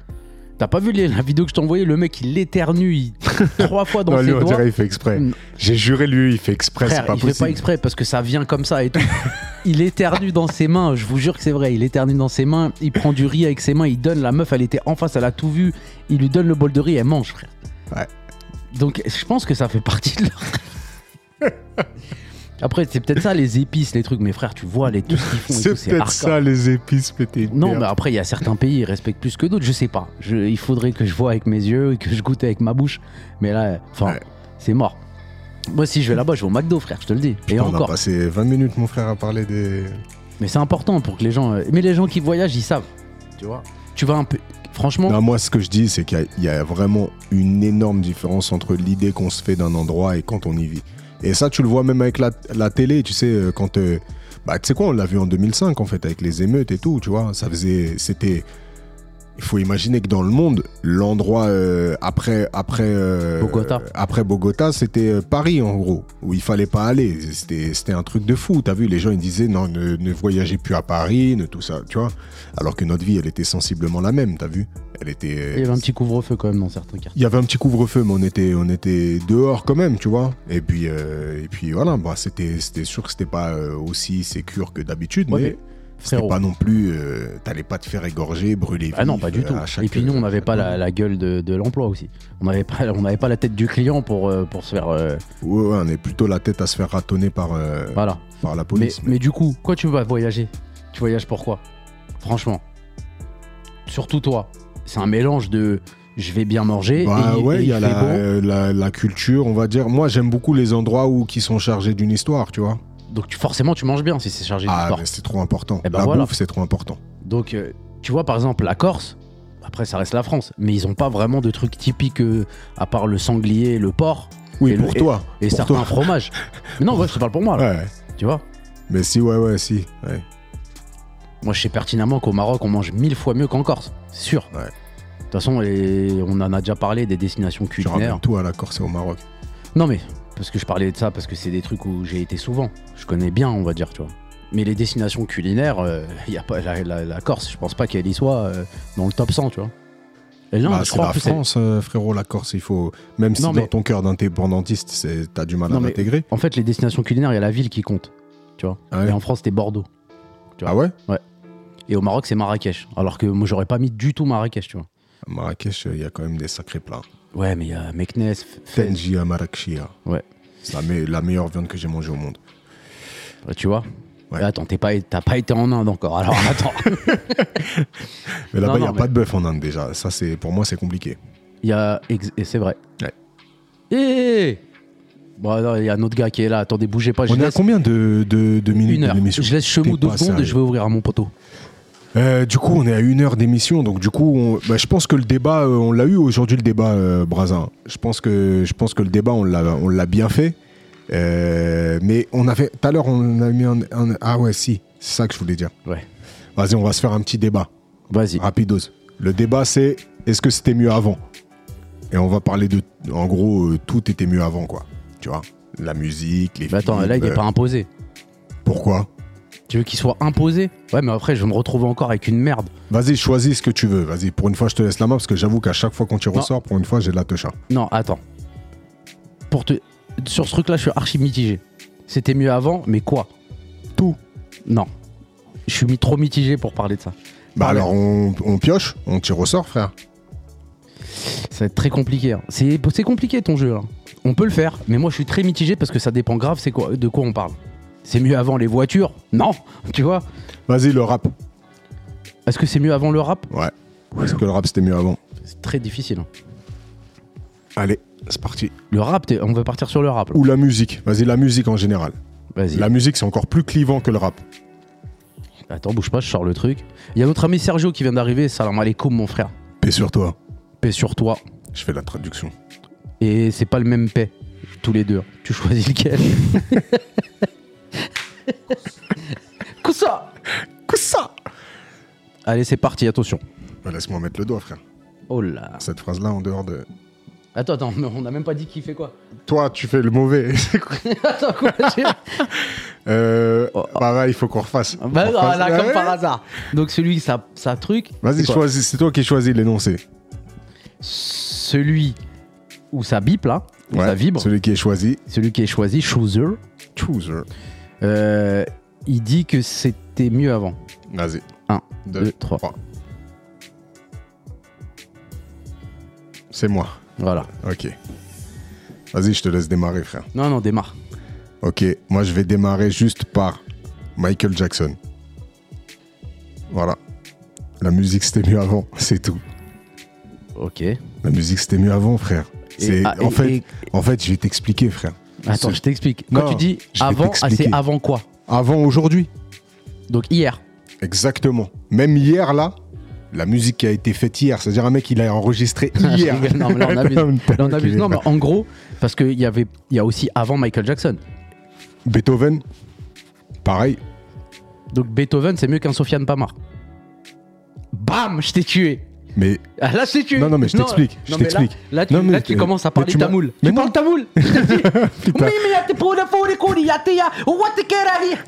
T'as pas vu les- la vidéo que je t'ai envoyée? Le mec, il éternue il- trois fois dans non, ses lui, on doigts. dirait il fait exprès. Mm. J'ai juré, lui, il fait exprès. Frère, pas il fait possible. pas exprès parce que ça vient comme ça et tout. il éternue dans ses mains, je vous jure que c'est vrai. Il éternue dans ses mains, il prend du riz avec ses mains, il donne. La meuf, elle était en face, elle a tout vu. Il lui donne le bol de riz, elle mange, frère. Ouais. Donc, je pense que ça fait partie de leur. Après, c'est peut-être ça les épices, les trucs. Mais frère, tu vois les, tout ce qu'ils font C'est peut-être ça, les épices, pété. Non, mais après, il y a certains pays, ils respectent plus que d'autres, je sais pas. Je- il faudrait que je vois avec mes yeux et que je goûte avec ma bouche. Mais là, enfin, Ouais. c'est mort. Moi, si je vais là-bas, je vais au McDo, frère, je te le dis. Et on encore. a passé 20 minutes, mon frère, à parler des. Mais c'est important pour que les gens. euh, Mais les gens qui voyagent, ils savent. Tu vois? Tu vas un peu. Franchement, Non, moi, ce que je dis, c'est qu'il y, a vraiment une énorme différence entre l'idée qu'on se fait d'un endroit et quand on y vit. Et ça, tu le vois même avec la, télé, tu sais, euh, quand. euh, bah, tu sais quoi, on l'a vu en 2005, en fait, avec les émeutes et tout, tu vois. Ça faisait. C'était. Il faut imaginer que dans le monde, l'endroit euh, après après euh, Bogota. après Bogota, c'était euh, Paris en gros, où il fallait pas aller. C'était un truc de fou. T'as vu, les gens ils disaient non, ne, ne voyagez plus à Paris, ne tout ça, tu vois. Alors que notre vie, elle était sensiblement la même. T'as vu, elle était. il y avait un petit couvre-feu quand même dans certains quartiers. Il y avait un petit couvre-feu, mais on était, on était dehors quand même, tu vois. Et puis, euh, et puis voilà, bah, c'était, c'était sûr que c'était pas aussi sécure que d'habitude, Ouais, mais, mais c'était pas non plus. euh, t'allais pas te faire égorger, brûler. Ah non, pas du euh, tout. chaque- Et puis nous, on n'avait pas la, la gueule de, de l'emploi aussi. On n'avait pas, on n'avait pas la tête du client pour, euh, pour se faire. euh, Ouais, ouais, on est plutôt la tête à se faire ratonner par, euh, voilà. par la Mais, police. mais du coup, quoi tu vas voyager? Tu voyages pourquoi Franchement. Surtout toi. C'est un mélange de je vais bien manger. Bah et, ouais, il y a fait la, bon. euh, la, la culture, on va dire. Moi, j'aime beaucoup les endroits où qui sont chargés d'une histoire, tu vois. Donc tu, forcément, tu manges bien si c'est chargé Ah, d'histoire. mais c'est trop important. Eh ben la voilà. bouffe, c'est trop important. Donc, euh, tu vois, par exemple, la Corse, après, ça reste la France, mais ils ont pas vraiment de trucs typiques euh, à part le sanglier et le porc Oui, Et le- pour toi. et pour certains toi. fromages. Mais non, ouais, je te parle pour moi, là, Ouais. tu vois? Mais si, ouais, ouais, si. Ouais. Moi, je sais pertinemment qu'au Maroc, on mange mille fois mieux qu'en Corse, c'est sûr. Ouais. De toute façon, on en a déjà parlé des destinations Tu culinaires. ramènes tout à la Corse et au Maroc. Non, mais parce que je parlais de ça, parce que c'est des trucs où j'ai été souvent. Je connais bien, on va dire, tu vois. Mais les destinations culinaires, il y a pas la, la- la Corse, je pense pas qu'elle y soit euh, dans le top 100, tu vois. Et non, Bah, je crois la France, euh, frérot, la Corse. Il faut. Même si dans ton cœur d'indépendantiste, t'as du mal Non, à l'intégrer. En fait, les destinations culinaires, il y a la ville qui compte, tu vois. Ah ouais Et en France, c'était Bordeaux. tu vois. Ah ouais? Et au Maroc, c'est Marrakech. Alors que moi, j'aurais pas mis du tout Marrakech, tu vois. À Marrakech, il y a quand même des sacrés plats. Ouais, mais il y a Meknes, F- Fès, Tenji à Marrakechia. Ouais. C'est la, me- la meilleure viande que j'ai mangée au monde. Tu vois. Ouais. Attends, t'es pas, t'as pas été en Inde encore. Alors attends. Mais là-bas, il n'y a pas de bœuf en Inde déjà. Ça, pour moi, c'est compliqué. Il y a. Et c'est vrai. Ouais. Et. Bon, non, il y a un autre gars qui est là. Attendez, bougez pas. Je On est à combien de, de, de minutes une heure. Je laisse Chemou deux secondes et je vais ouvrir à mon poteau. Euh, du coup, on est à une heure d'émission, donc du coup, on- bah, je pense que le débat, euh, on l'a eu aujourd'hui le débat, euh, Brazin. Je pense que je pense que le débat, on l'a, on l'a bien fait. Euh, mais on avait tout à l'heure, on a mis un, un- ah ouais, si, c'est ça que je voulais dire. Ouais. Vas-y, on va se faire un petit débat, Vas-y. rapidos. Le débat, c'est est-ce que c'était mieux avant? Et on va parler de, en gros, tout était mieux avant, quoi. Tu vois, la musique, les Mais attends, films, là, il est euh, pas imposé. Pourquoi? Tu veux qu'il soit imposé Ouais, mais après, je vais me retrouver encore avec une merde. Vas-y, choisis ce que tu veux. Vas-y, pour une fois, je te laisse la main parce que j'avoue qu'à chaque fois qu'on tu ressors, pour une fois, j'ai de la techa. Non, attends. Pour te... Sur ce truc-là, je suis archi mitigé. C'était mieux avant, mais quoi? Tout. Non. Je suis mis trop mitigé pour parler de ça. Bah Parle. alors, on, on pioche, on tire au sort, frère. Ça va être très compliqué. hein. C'est compliqué ton jeu. hein. On peut le faire, mais moi je suis très mitigé parce que ça dépend grave c'est quoi, de quoi on parle. C'est mieux avant les voitures Non, tu vois Vas-y, le rap. Est-ce que c'est mieux avant le rap? Ouais. Est-ce que le rap, c'était mieux avant? C'est très difficile. hein. Allez, c'est parti. Le rap, t'es- on va partir sur le rap. là. Ou la musique. Vas-y, la musique en général. Vas-y. La musique, c'est encore plus clivant que le rap. Attends, bouge pas, je sors le truc. Il y a notre ami Sergio qui vient d'arriver. Salam alaikum, mon frère. Paix sur toi. Paix sur toi. Je fais la traduction. Et c'est pas le même paix, tous les deux. Tu choisis lequel? Coussa ça Allez, c'est parti, attention. Bah, Laisse-moi mettre le doigt, frère. Oh là. Cette phrase-là, en dehors de. Attends, attends, mais on n'a même pas dit qui fait quoi. Toi, tu fais le mauvais. attends, quoi euh, Oh, oh. Bah, ouais, il faut qu'on refasse. Bah On non, refasse. là, Ouais. comme par hasard. Donc celui, ça, ça truc. Vas-y, c'est quoi choisis. C'est toi qui choisis l'énoncé. Celui où ça bip là, où ça vibre, Celui qui est choisi. celui qui est choisi, Chooser, Chooser. Euh, il dit que c'était mieux avant. Vas-y. Un, Deux, deux, trois. C'est moi. Voilà. Ok. Vas-y, je te laisse démarrer, frère. Non, non, démarre. Ok, moi je vais démarrer juste par Michael Jackson. Voilà. La musique c'était mieux avant, c'est tout. Ok. La musique c'était mieux avant, frère. Ah, en et- fait, et- en fait, je vais t'expliquer, frère. Attends, je t'explique. Quand Non, tu dis je vais avant, ah, t'expliquer. c'est avant quoi? Avant aujourd'hui, Donc hier. exactement. Même hier là, la musique qui a été faite hier, c'est-à-dire un mec il a enregistré Je hier. rigole, non, mais là, on abuse. Là, on abuse. Non, mais en gros, parce qu'il y avait, il y a aussi avant Michael Jackson. Beethoven, pareil. Donc Beethoven, c'est mieux qu'un Sofiane Pamar. Bam, je t'ai tué. Mais Ah, là, t'ai tué. Non, non, mais je t'explique, je mais là- t'explique. Là, tu, Non, mais là, tu tu- commences à parler tu tamoul. Mais Tu parles tamoul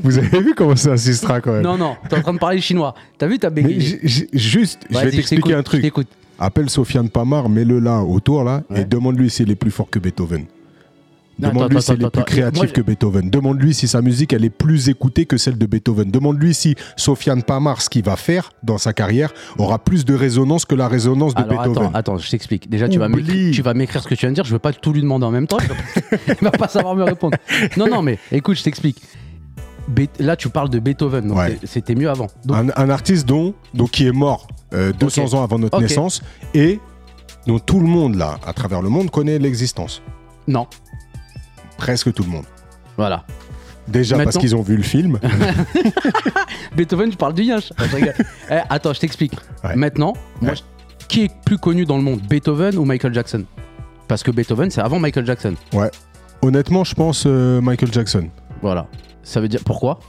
vous avez vu comment ça assistera quand même? Non, non, t'es en train de parler chinois. T'as vu, t'as bégayé. juste, je vais t'expliquer un truc. Appelle Sofiane Pamar, mets-le là, autour là, Ouais. et demande-lui s'il est plus fort que Beethoven. Demande-lui s'il est plus créatif Moi, que Beethoven. Demande-lui si sa musique, elle est plus écoutée que celle de Beethoven. Demande-lui si Sofiane Pamar, ce qu'il va faire dans sa carrière, aura plus de résonance que la résonance de Alors Beethoven. attends, attends, je t'explique. Déjà, tu vas, Oublie. m'écrire, tu vas m'écrire ce que tu viens de dire. Je veux pas tout lui demander en même temps. Il va pas, il va pas savoir me répondre. Non, non, mais écoute, je t'explique. Là, tu parles de Beethoven. Ouais. c'était mieux avant. Donc, Un, un artiste dont, donc, qui est mort euh, 200 Ok. ans avant notre naissance et dont tout le monde, là, à travers le monde, connaît l'existence. non. Presque tout le monde. Voilà. Déjà parce qu'ils ont vu le film. Beethoven, tu parles du rigole. Eh, attends, je t'explique. Ouais. Maintenant, moi, Ouais. je- qui est plus connu dans le monde, Beethoven ou Michael Jackson? Parce que Beethoven, c'est avant Michael Jackson. ouais. Honnêtement, je pense euh, Michael Jackson. Voilà. Ça veut dire pourquoi?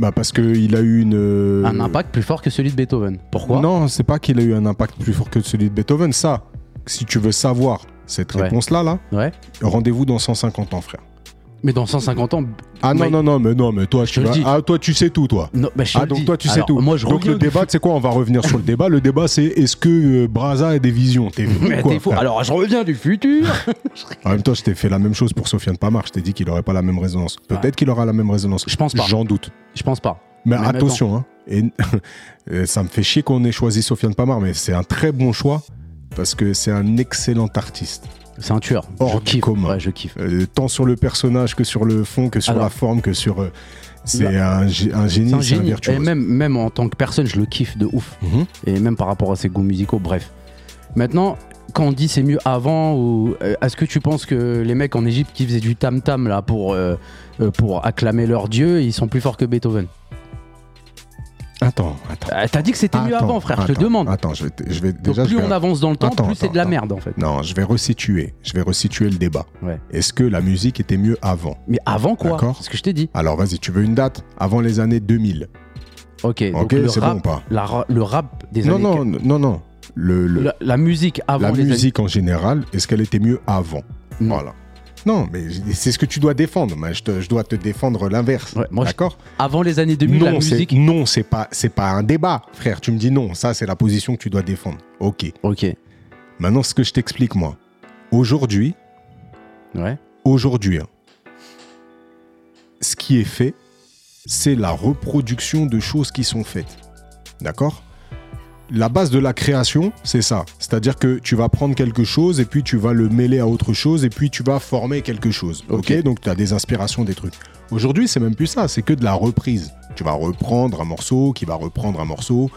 Bah parce qu'il a eu une... euh, Un impact plus fort que celui de Beethoven. Pourquoi? Non, c'est pas qu'il a eu un impact plus fort que celui de Beethoven. Ça, si tu veux savoir cette Ouais. réponse-là, là, Ouais. rendez-vous dans 150 ans, frère. Mais dans 150 ans. Ah non, non, non, mais non, mais toi, Je tu vas- dis. Ah, toi, tu sais tout, toi. Non, bah, je Ah, donc toi, tu sais Alors, tout. Moi, je donc le débat, c'est quoi On va revenir sur le débat. Le débat, c'est est-ce que euh, Braza a des visions T'es fou, Alors, je reviens du futur. En même temps, je t'ai fait la même chose pour Sofiane Pamar. Je t'ai dit qu'il aurait pas la même résonance. Peut-être Ouais. qu'il aura la même résonance. Je pense pas. J'en doute. je pense pas. Mais, Mais attention, hein. Et, euh, ça me fait chier qu'on ait choisi Sofiane Pamar, mais c'est un très bon choix parce que c'est un excellent artiste. C'est un tueur. Hors je du kiffe. commun. Ouais, je kiffe. Euh, tant sur le personnage que sur le fond, que sur Alors- la forme, que sur. euh, c'est un, gé- un génie, C'est un virtuose. Et même, même en tant que personne, je le kiffe de ouf. Mhm. Et même par rapport à ses goûts musicaux, bref. Maintenant, quand on dit c'est mieux avant, ou euh, est-ce que tu penses que les mecs en Égypte qui faisaient du tam-tam là pour, euh, pour acclamer leur dieu, ils sont plus forts que Beethoven? Attends, attends. Euh, T'as dit que c'était mieux Attends, avant, frère, je te attends, demande. Attends, je vais, je vais Donc déjà. plus vais- on avance dans le temps, Attends, plus c'est de la attends, merde en fait. Non, je vais resituer. Je vais resituer le débat. Ouais. Est-ce que la musique était mieux avant? Mais avant quoi? D'accord. C'est ce que je t'ai dit. Alors vas-y, tu veux une date? Avant les années 2000. Ok, donc Ok, le c'est bon ou pas? la ra- le rap des Non, années. non, non, non. Le, le- La, la musique avant la les musique en général, est-ce qu'elle était mieux avant? Non. Voilà. Non, mais c'est ce que tu dois défendre. Je, te- je dois te défendre l'inverse. Ouais, moi, je- D'accord? Avant les années 2000, la Non, c'est musique. non, c'est pas c'est pas un débat, frère. Tu me dis non, ça c'est la position que tu dois défendre. OK. Ok, Maintenant ce que je t'explique moi. Aujourd'hui, ouais. aujourd'hui hein, ce qui est fait, c'est la reproduction de choses qui sont faites. D'accord? La base de la création, c'est ça. C'est-à-dire que tu vas prendre quelque chose et puis tu vas le mêler à autre chose et puis tu vas former quelque chose. Ok, Ok. Donc tu as des inspirations, des trucs. Aujourd'hui, c'est même plus ça, c'est que de la reprise. Tu vas reprendre un morceau qui va reprendre un morceau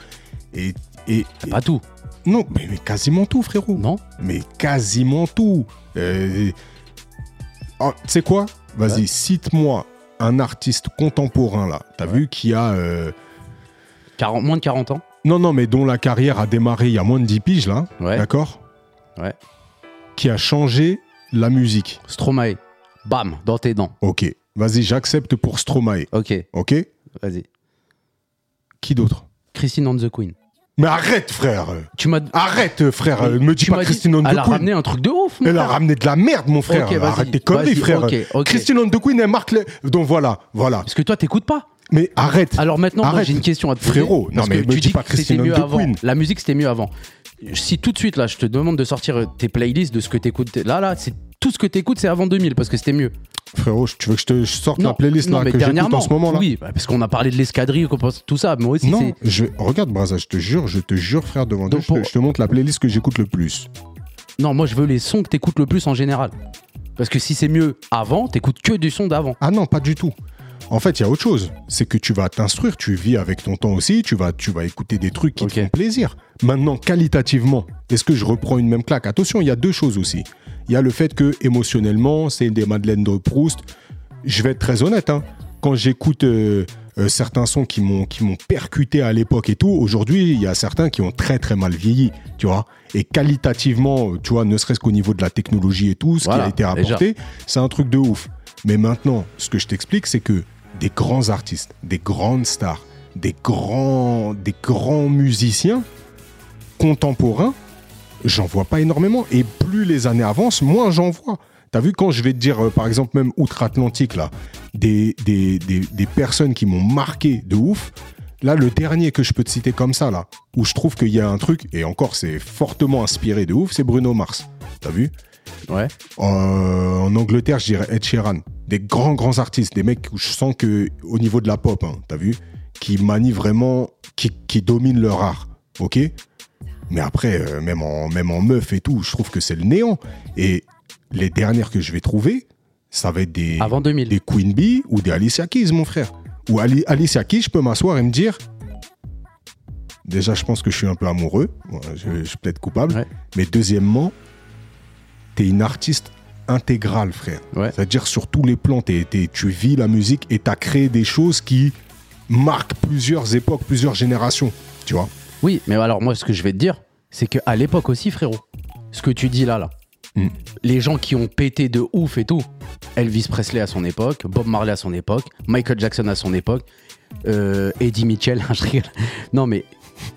et. et, et- Pas tout, non, mais, mais quasiment tout, frérot. non Mais quasiment tout. Euh, oh, tu sais quoi? Vas-y, Ouais. cite-moi un artiste contemporain là. T'as vu qui a euh, 40 Moins de 40 ans Non, non, mais dont la carrière a démarré il y a moins de 10 piges, là. Ouais. D'accord Ouais. Qui a changé la musique. Stromae. Bam, dans tes dents. Ok. Vas-y, j'accepte pour Stromae. Ok, Ok vas-y. Qui d'autre Christine and the Queen. Mais arrête, frère Tu m'as. Arrête, frère Ne me dis tu pas Christine on the Elle a Queen. ramené un truc de ouf, mon Elle a ramené de la merde, mon frère. Arrête tes conneries, frère. Christine on the Queen, elle marque les... Donc voilà, voilà. Parce que toi, t'écoutes pas. Mais arrête. Alors maintenant, Arrête. j'ai une question à te poser. Frérot, non, Parce mais que me tu dis pas que c'était mieux avant. Queen. La musique, c'était mieux avant. Si tout de suite, là, je te demande de sortir tes playlists de ce que t'écoutes. Là, là, c'est tout ce que t'écoutes, c'est avant 2000 parce que c'était mieux. Frérot, tu veux que je te sorte la playlist non, là, mais que j'écoute en ce moment là? Oui, bah, parce qu'on a parlé de l'escadrille, tout ça. Moi aussi, Non, je... regarde Braza, je te jure, je te jure frère devant Dieu, Donc je, te, pour- je te montre la playlist que j'écoute le plus. Non, moi, je veux les sons que t'écoutes le plus en général. Parce que si c'est mieux avant, t'écoutes que du son d'avant. Ah non, pas du tout. En fait, il y a autre chose. C'est que tu vas t'instruire, tu vis avec ton temps aussi, tu vas, tu vas écouter des trucs qui te font plaisir. Maintenant, qualitativement, est-ce que je reprends une même claque? Attention, il y a deux choses aussi. Il y a le fait que émotionnellement, c'est des Madeleines de Proust. Je vais être très honnête, hein. quand j'écoute euh, euh, certains sons qui m'ont qui m'ont percuté à l'époque et tout, aujourd'hui, il y a certains qui ont très très mal vieilli, tu vois. Et qualitativement, tu vois, ne serait-ce qu'au niveau de la technologie et tout, ce Voilà, qui a été apporté, c'est un truc de ouf. Mais maintenant, ce que je t'explique, c'est que des grands artistes, des grandes stars, des grands, des grands musiciens contemporains, j'en vois pas énormément. Et plus les années avancent, moins j'en vois. T'as vu quand je vais te dire, euh, par exemple, même outre-Atlantique, là, des, des, des, des personnes qui m'ont marqué de ouf. Là, le dernier que je peux te citer comme ça, là, où je trouve qu'il y a un truc, et encore, c'est fortement inspiré de ouf, c'est Bruno Mars. T'as vu? Ouais. Euh, en Angleterre, je dirais Ed Sheeran. Des grands, grands artistes, des mecs où je sens que au niveau de la pop, hein, t'as vu, qui manient vraiment, qui, qui dominent leur art, ok? Mais après, euh, même, en, même en meuf et tout, je trouve que c'est le néant. Et les dernières que je vais trouver, ça va être des, Avant 2000. des Queen Bee ou des Alicia Keys, mon frère. Ou Ali- Alicia Keys, je peux m'asseoir et me dire... Déjà, je pense que je suis un peu amoureux. Je, je suis peut-être coupable. Ouais. Mais deuxièmement, t'es une artiste intégrale, frère. Ouais. C'est-à-dire sur tous les plans, t'es- t'es- tu vis la musique et t'as créé des choses qui marquent plusieurs époques, plusieurs générations. Tu vois Oui, mais alors moi, ce que je vais te dire, c'est qu'à l'époque aussi, frérot, ce que tu dis là, là, Mm. les gens qui ont pété de ouf et tout, Elvis Presley à son époque, Bob Marley à son époque, Michael Jackson à son époque, euh, Eddie Mitchell, je rigole. Non, mais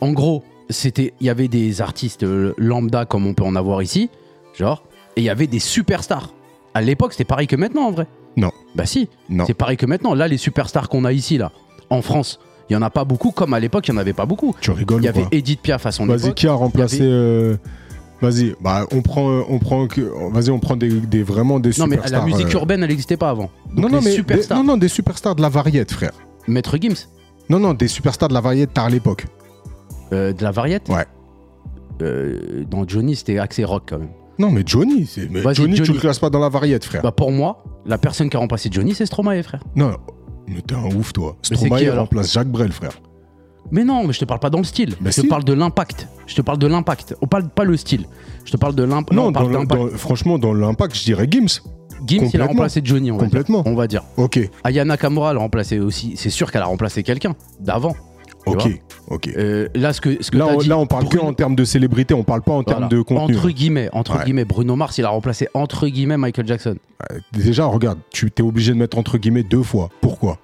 en gros, c'était, il y avait des artistes euh, lambda comme on peut en avoir ici, genre, et il y avait des superstars. À l'époque, c'était pareil que maintenant, en vrai. Non. Bah si, Non. c'est pareil que maintenant. Là, les superstars qu'on a ici, là, en France, il y en a pas beaucoup, comme à l'époque, il y en avait pas beaucoup. Tu rigoles Il y avait Edith Piaf à son Vas-y, époque. qui a remplacé... avait- euh, Vas-y, bah, on prend, euh, on prend que, vas-y, on prend des, des- vraiment des Non, mais superstars. la musique euh, urbaine, elle n'existait pas avant. Donc non, non, mais des, superstars. non, non, des superstars de la variette, frère. Maître Gims, Non, non, des superstars de la variette tard à l'époque. euh, de la variette. Ouais. Dans Johnny, c'était axé rock quand même. Non, mais Johnny, c'est- mais Vas-y, Johnny, tu Johnny. le classes pas dans la variette, frère. Bah pour moi, la personne qui a remplacé Johnny, c'est Stromae, frère. Non, mais t'es un ouf, toi. Mais c'est Stromae alors remplace Jacques Brel, frère. Mais non, mais je te parle pas dans le style. Je te parle de l'impact. Je te parle de l'impact. On parle pas le style. Je te parle de l'impact. Non, on parle dans le- d'impact. dans- franchement, dans l'impact, je dirais Gims. Gims, il a complètement. remplacé Johnny, on va dire. Complètement. On va dire. Ok, Ayana Kamura, elle a remplacé aussi. C'est sûr qu'elle a remplacé quelqu'un d'avant. Ok. Euh, là, ce que, ce que Là, on, dit, là, on parle que en termes de célébrité, on parle pas en termes de contenu. Entre guillemets, entre Ouais. guillemets, Bruno Mars, il a remplacé entre guillemets Michael Jackson. Euh, Déjà, regarde, tu t'es obligé de mettre entre guillemets deux fois. Pourquoi?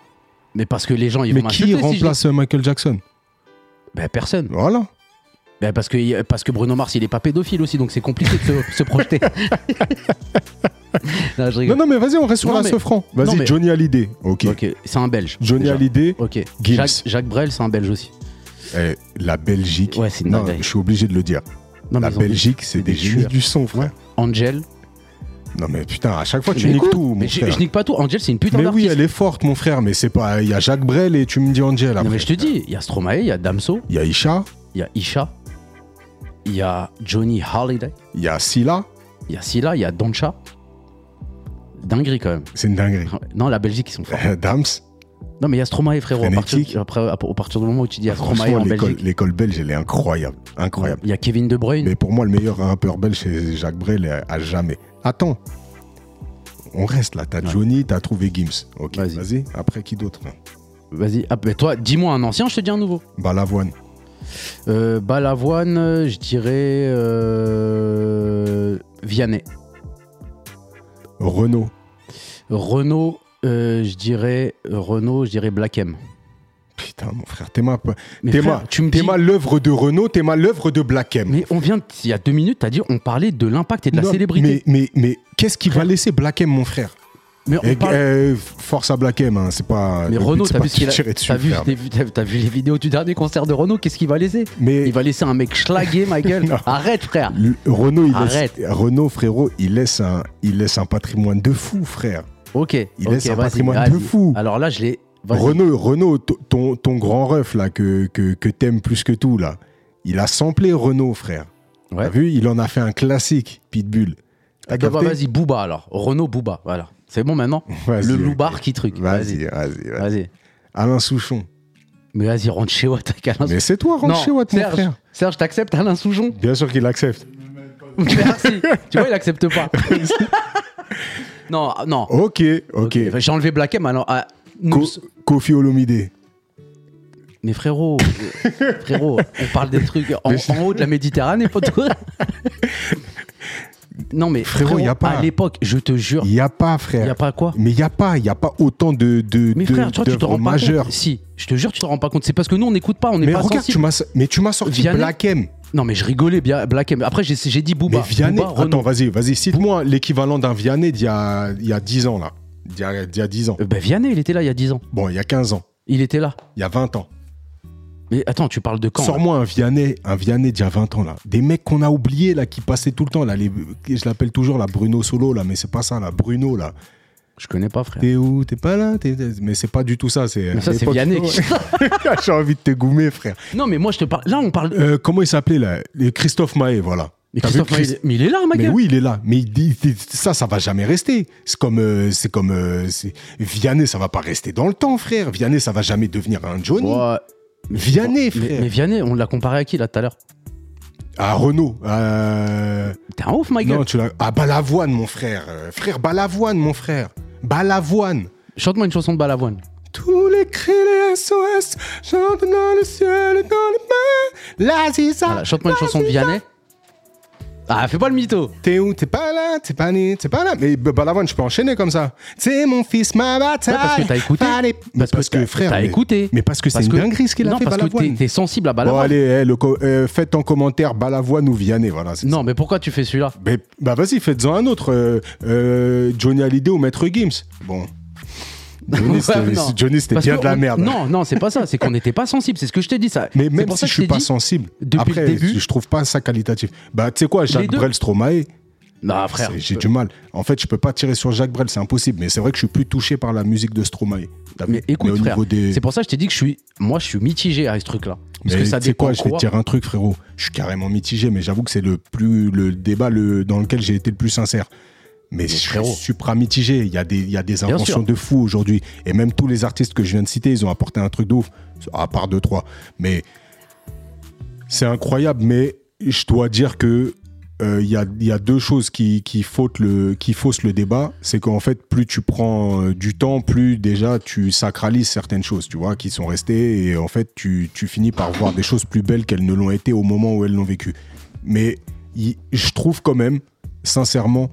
Mais parce que les gens, ils Mais vont qui si remplace euh, Michael Jackson? Ben personne. Voilà. Ben parce que parce que Bruno Mars, il est pas pédophile aussi, donc c'est compliqué de se, se projeter. non, je Non, non, mais vas-y, on reste sur Non, la mais- Sofran. non, Vas-y, mais- Johnny Hallyday. Ok. Ok, c'est un Belge. Johnny déjà. Hallyday, Ok. Gims. Jacques, Jacques Brel, c'est un Belge aussi. eh, la Belgique. Ouais, c'est une Non, je suis obligé de le dire. Non, mais la Belgique, c'est des des du son, frère. Angel. Non, mais putain, à chaque fois, tu Mais niques écoute, tout, mon mais je, frère. je nique pas tout. Angel, c'est une putain Mais oui, elle est forte, mon frère, mais c'est pas. Il y a Jacques Brel et tu me dis Angel. Non, après. mais je te dis, il y a Stromae, il y a Damso, Il y a Isha, il y a Isha, il y a Johnny Holiday, il y a Silla. il y a Silla, il y a Doncha. Dinguerie quand même. C'est une dinguerie. Ouais. Non, la Belgique, ils sont forts. Dams. Non, mais il y a Stromae, frérot. À partir, Frénétique. après, à partir du moment où tu dis il y a Stromae Franchement, en l'école Belgique, l'école belge, elle est incroyable. Incroyable. il y a Kevin De Bruyne. Mais pour moi, le meilleur rappeur belge, c'est Jacques Brel à à jamais. Attends. On reste là. T'as Ouais. Johnny, t'as trouvé Gims. Ok, Vas-y. vas-y. Après, qui d'autre Vas-y, ah, mais toi, dis-moi un ancien, je te dis un nouveau. Balavoine. Euh, Balavoine, je dirais. Euh, Vianney. Renault. Renault, euh, je dirais. Renault, je dirais Black M. Putain, mon frère, t'es ma, l'œuvre de Renault, t'es ma l'œuvre de Black M. Mais on vient, il y a deux minutes, t'as dit, on parlait de l'impact et de la célébrité. Mais, mais, mais qu'est-ce qu'il va laisser Black M, mon frère? Mais, on Eh, parle. Force à Black M, hein, c'est pas. mais Renault, t'as vu ce qu'il a. dessus, vu, les vidéos du dernier concert de Renault Qu'est-ce qu'il va laisser? Mais Il va laisser un mec schlaguer. Non. Arrête, frère. le- Renault, il Arrête. laisse, Renault, frérot, il laisse, un, il laisse un patrimoine de fou, frère. Ok. Il ok, laisse un patrimoine de fou. Alors là, je l'ai. Renault, Renault, ton, ton grand ref là que, que, que t'aimes plus que tout là, il a samplé Renault, frère. Ouais. T'as vu? Il en a fait un classique, Pitbull. T'as Ah vas-y, Booba alors. Renault Booba, voilà. C'est bon maintenant Le ok. loubar qui truc. Vas-y, Vas-y. vas-y, vas-y. Vas-y. Alain Souchon. Mais vas-y, rentre chez Watt avec Alain Mais c'est toi, rentre Non, chez Watt, mon Serge, frère. Serge, t'acceptes Alain Soujon Bien sûr qu'il accepte. Merci. tu vois, il accepte pas. non, non. Ok, ok. Enfin, J'ai enlevé Black M alors. ah, nous- Kofi Olomide. Mais frérot, frérot, on parle des trucs en, haut de la Méditerranée, poteau. Non mais Frérot, frérot, y a pas. à l'époque, je te jure, Il n'y a pas, il y frère. a pas quoi. Mais il n'y a pas, il y a pas autant de de Mais de- frère, tu vois, tu te rends pas compte. Si, je te jure, tu te rends pas compte. C'est parce que nous, on n'écoute pas, on n'est Mais pas regarde, tu sensible. mais tu m'as sorti Vianney Black M. Non mais je rigolais bien, Black M. Après, j'ai dit Booba. mais Vianney, Booba, attends, vas-y, vas-y, cite-moi l'équivalent d'un Vianney d'il y a, il y a 10 ans, là. D'il y a, d'il y a 10 ans. Euh, bah, Vianney, il était là il y a 10 ans. Bon, il y a 15 ans. Il était là. Il y a 20 ans. Mais attends, tu parles de quand Sors-moi un Vianney, un Vianney d'il y a 20 ans, là. Des mecs qu'on a oubliés, là, qui passaient tout le temps, là. Les, je l'appelle toujours, la Bruno Solo, là, mais c'est pas ça, là. Bruno, là. Je connais pas, frère. T'es où? T'es pas là? T'es- Mais c'est pas du tout ça. C'est Mais ça, c'est Vianney. qui- J'ai envie de te goumer, frère. non, mais moi, je te parle. Là, on parle. Euh, comment il s'appelait, là? Christophe Maé, voilà. Mais Christophe, Christ- Maé, mais il est là, ma Mais gueule. oui, il est là. Mais il ça, ça va jamais rester. C'est comme, euh, c'est comme, euh, Vianney, ça va pas rester dans le temps, frère. Vianney, ça va jamais devenir un Johnny. Ouais. Vianney, Mais, frère. mais Vianney, on l'a comparé à qui là tout à l'heure À Renault. Euh... T'es un ouf, gueule. Non, tu l'as. À Balavoine, mon frère. Euh, Frère Balavoine, mon frère. Balavoine. Chante-moi une chanson de Balavoine. Tous les cris des SOS chantent dans le ciel et dans les mains. La ziza. Voilà, Chante-moi une chanson de Vianney. Ah, fais pas le mytho. T'es où? T'es pas là T'es pas né T'es pas là Mais Balavoine, je peux enchaîner comme ça. C'est mon fils, ma bataille. Ouais, parce que t'as écouté. Mais parce, que, frère. T'as écouté. Mais parce que c'est une que- dinguerie ce qu'il a non, fait, parce que Balavoine. t'es- t'es sensible à Bon, Balavoine. allez, eh, le co- euh, faites en commentaire Balavoine ou Vianney. Voilà, non, mais pourquoi tu fais celui-là? Bah vas-y, faites-en un autre. euh, euh, Johnny Hallyday ou Maître Gims. Bon. Johnny, c'était Ouais, bien de la merde. Non, non, c'est pas ça. C'est qu'on n'était pas sensible. C'est ce que je t'ai dit. Ça. Mais même pour si ça je suis pas sensible, depuis après, le début- je trouve pas ça qualitatif. Bah, tu sais quoi, Jacques. Brel, Stromae, Non, frère. c'est- j'ai du mal. En fait, je peux pas tirer sur Jacques Brel, c'est impossible. Mais c'est vrai que je suis plus touché par la musique de Stromae. Mais écoute, frère, des... c'est pour ça que je t'ai dit que je suis. Moi, je suis mitigé à ce truc-là. Parce Mais que ça tu sais dépend quoi, je vais te dire un truc, frérot. Je suis carrément mitigé, mais j'avoue que c'est le plus le débat le, dans lequel j'ai été le plus sincère. Mais, frérot. supra mitigé. Il y a des, il y a des Bien inventions de fou aujourd'hui. Et même tous les artistes que je viens de citer, ils ont apporté un truc de ouf. À part deux, trois. Mais c'est incroyable. Mais je dois dire que euh, il y, a, il y a deux choses qui, qui, fautent le, qui faussent le débat. C'est qu'en fait, plus tu prends euh, du temps, plus déjà tu sacralises certaines choses, tu vois, qui sont restées. Et en fait, tu, tu finis par voir des choses plus belles qu'elles ne l'ont été au moment où elles l'ont vécu. Mais je trouve quand même, sincèrement,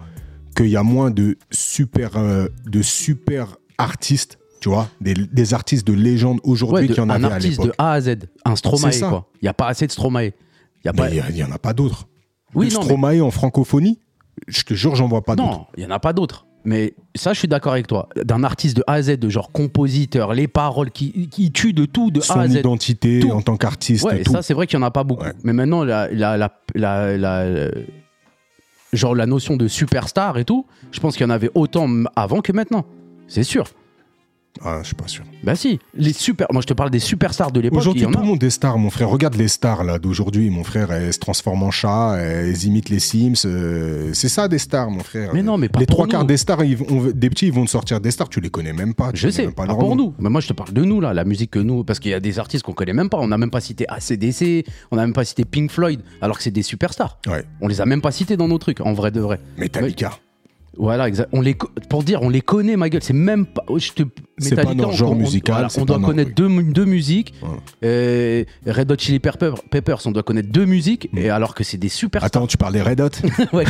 qu'il y a moins de super, euh, de super artistes, tu vois, des, des artistes de légende aujourd'hui Ouais, qu'il y en un avait à artiste de l'époque. A à Z. Un Stromae, quoi. Il n'y a pas assez de Stromae. Il n'y en a pas d'autres. Oui, non, mais- Stromae en francophonie, je te jure, j'en vois pas d'autres. Non, il n'y en a pas d'autres. Mais ça, je suis d'accord avec toi. D'un artiste de A à Z, de genre compositeur, les paroles qui, qui tuent de tout, de A Son à Z. identité Tout. en tant qu'artiste Ouais, et tout. ça, c'est vrai qu'il n'y en a pas beaucoup. Ouais. Mais maintenant, la, la- la- genre la notion de superstar et tout, je pense qu'il y en avait autant avant que maintenant. C'est sûr. Ah, je suis pas sûr. Bah si, les super. Moi, je te parle des superstars de l'époque. Aujourd'hui, tout le monde est star, mon frère. Regarde les stars là d'aujourd'hui, mon frère. Elles se transforment en chat, elles imitent les Sims. euh, c'est ça des stars, mon frère. Mais non, mais pas les pour trois nous. quarts des stars, ils vont- des petits, ils vont te sortir des stars. Tu les connais même pas. tu Je sais, même pas pour nous. Mais moi, je te parle de nous, là, la musique que nous. Parce qu'il y a des artistes qu'on connaît même pas. On n'a même pas cité ACDC, on n'a même pas cité Pink Floyd, alors que c'est des superstars. Ouais. On les a même pas cités dans nos trucs, en vrai de vrai. Metallica. Voilà, exact. On les, pour dire, on les connaît, ma gueule. C'est même pas. oh, Je te, C'est pas on- genre on- musical, voilà, on doit connaître deux, deux musiques. Red Hot Chili Pepper- Peppers, on doit connaître deux musiques. Et alors que c'est des super Attends, tu parles des Red Hot Ouais,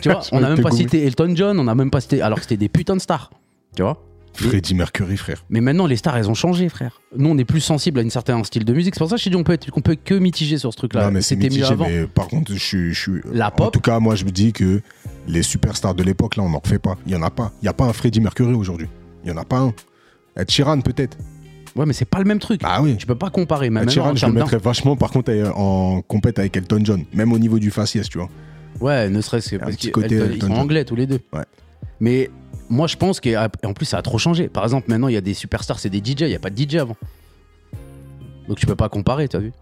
tu vois, on a vais même pas cité Elton John, on a même pas cité. Alors que c'était des putains de stars. Tu vois? Freddie Mercury, frère. Mais maintenant, les stars, elles ont changé, frère. Nous, on est plus sensible à un certain style de musique. C'est pour ça que je t'ai dit, on peut, être, qu'on peut que mitiger sur ce truc-là. C'était mieux avant. mais par contre, je suis. La En pop tout cas, moi, je me dis que les superstars de l'époque, là, on n'en refait pas. Il y en a pas. Il n'y a pas un Freddie Mercury aujourd'hui. Il y en a pas un. Ed Sheeran, peut-être. Ouais, mais c'est pas le même truc. Ah oui. Tu peux pas comparer. Mais Ed Sheeran, en je le mettrais vachement, par contre, euh, en compète avec Elton John. Même au niveau du faciès, tu vois. Ouais, ne serait-ce que parce petit qu'ils Elton sont John. anglais tous les deux. Ouais. Mais moi, je pense qu'en plus, ça a trop changé. Par exemple, maintenant, il y a des superstars, c'est des DJ. Il n'y a pas de DJ avant. Donc tu peux pas comparer, tu as vu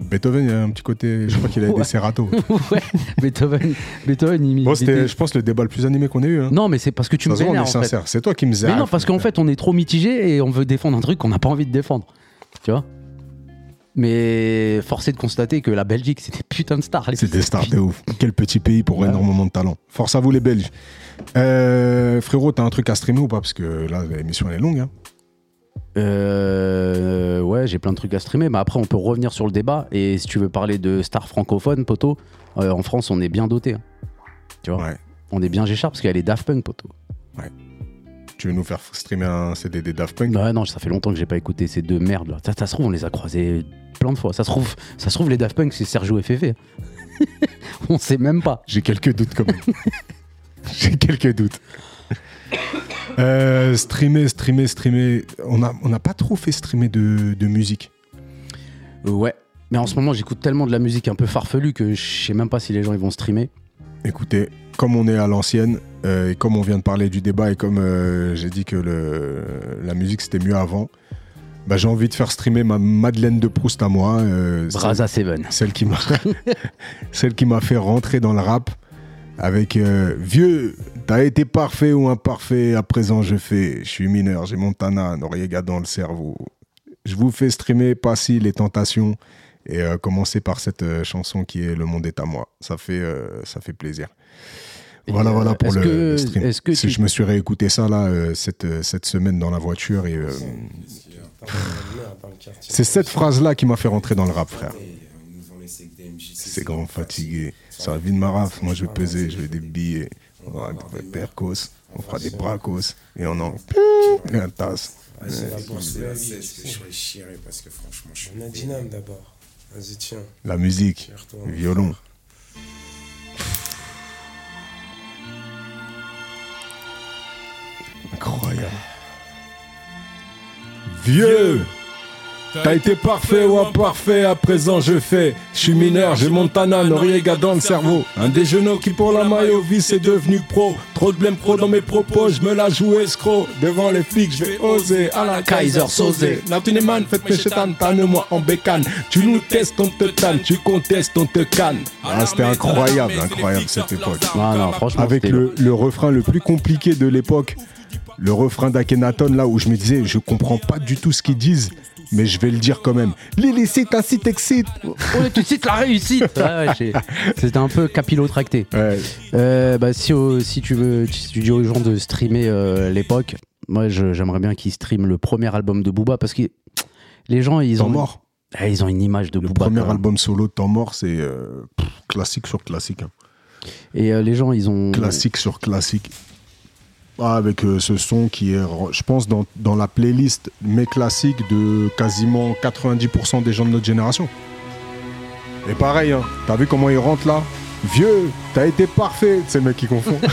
Beethoven, il y a un petit côté. Je crois qu'il a Ouais. des serrato. Ouais, Beethoven, Beethoven, il, Bon, c'était, était- je pense, le débat le plus animé qu'on ait eu. Hein. Non, mais c'est parce que tu me on est en sincère. C'est toi qui me Mais non, parce qu'en fait, on est trop mitigé et on veut défendre un truc qu'on n'a pas envie de défendre. Tu vois? Mais force est de constater que la Belgique, c'est des putains de stars. C'est des stars de ouf. Quel petit pays pour Ouais. énormément de talent. Force à vous, les Belges. Euh, frérot, t'as un truc à streamer ou pas? Parce que là, l'émission, elle est longue. Hein. Euh, ouais, j'ai plein de trucs à streamer, mais après on peut revenir sur le débat. Et si tu veux parler de stars francophones, poto, euh, en France on est bien doté. hein. Tu vois, Ouais. on est bien géchard parce qu'il y a les Daft Punk, poto. Tu veux nous faire streamer un CD des Daft Punk? Ouais, non, ça fait longtemps que j'ai pas écouté ces deux merdes là. Ça, ça se trouve, on les a croisés plein de fois. Ça se trouve, ça se trouve les Daft Punk, c'est Sergio FF. on sait même pas. J'ai quelques doutes quand même. J'ai quelques doutes. Euh, streamer, streamer, streamer. On n'a on pas trop fait streamer de, de musique. Ouais. Mais en ce moment, j'écoute tellement de la musique un peu farfelue que je sais même pas si les gens ils vont streamer. Écoutez, comme on est à l'ancienne, euh, et comme on vient de parler du débat, et comme euh, j'ai dit que le, la musique c'était mieux avant, bah, j'ai envie de faire streamer ma Madeleine de Proust à moi. euh, Braza Seven. celle qui m'a fait rentrer dans le rap avec euh, Vieux, t'as été parfait ou imparfait, à présent je fais. Je suis mineur, j'ai Montana, Noriega dans le cerveau. Je vous fais streamer Passy, les tentations. Et euh, commencer par cette euh, chanson qui est Le monde est à moi. Ça fait, euh, ça fait plaisir. Et, Voilà, voilà pour le, que- le stream. est-ce que Si tu- Je me suis réécouté ça là euh, cette, cette semaine dans la voiture et euh, c'est cette phrase là qui m'a fait rentrer dans le rap, frère. C'est grand fatigué. Ça va vite ma raf. Moi je vais peser, je vais des billets. On fera des percos, on fera des bracos et on en et un tasse. C'est la bourse de la vie. Je vais chier parce que franchement, je suis. On a Dynam d'abord. Vas-y, tiens. La musique, le violon. Incroyable. Vieux T'as été parfait ou imparfait, à présent je fais. Je suis mineur, j'ai Montana, Noriega dans le cerveau. Un des genoux qui pour la maillot vice est devenu pro. Trop de blême pro dans mes propos, je me la joue escroc. Devant les flics, je vais oser. À la Kaiser Sosé. Natineman, faites pécher tanne-moi en bécane. Tu nous testes, on te tanne. Tu contestes, on te canne. Ah, c'était incroyable, incroyable cette époque. Non, non, franchement, Avec le, le refrain le plus compliqué de l'époque, le refrain d'Akhenaton, là où je me disais, je comprends pas du tout ce qu'ils disent, mais je vais le dire quand même. L'illicite incite excite. Oh, tu cites la réussite Ouais, ouais, C'était un peu capillotracté. Ouais, Euh, bah, si, au- si tu veux, si tu dis aux gens de streamer euh, l'époque, moi j'aimerais bien qu'ils streament le premier album de Booba parce que les gens ils Temps ont, mort. Eh, ils ont une image de Le Booba. premier quand même. album solo de Temps mort, c'est euh, classique sur classique. hein. Et euh, les gens ils ont. Classique sur classique. Ah, avec euh, ce son qui est, je pense, dans, dans la playlist mes classiques de quasiment 90% des gens de notre génération. Et pareil, hein, t'as vu comment il rentre là? Vieux, t'as été parfait. C'est le mec qui confond.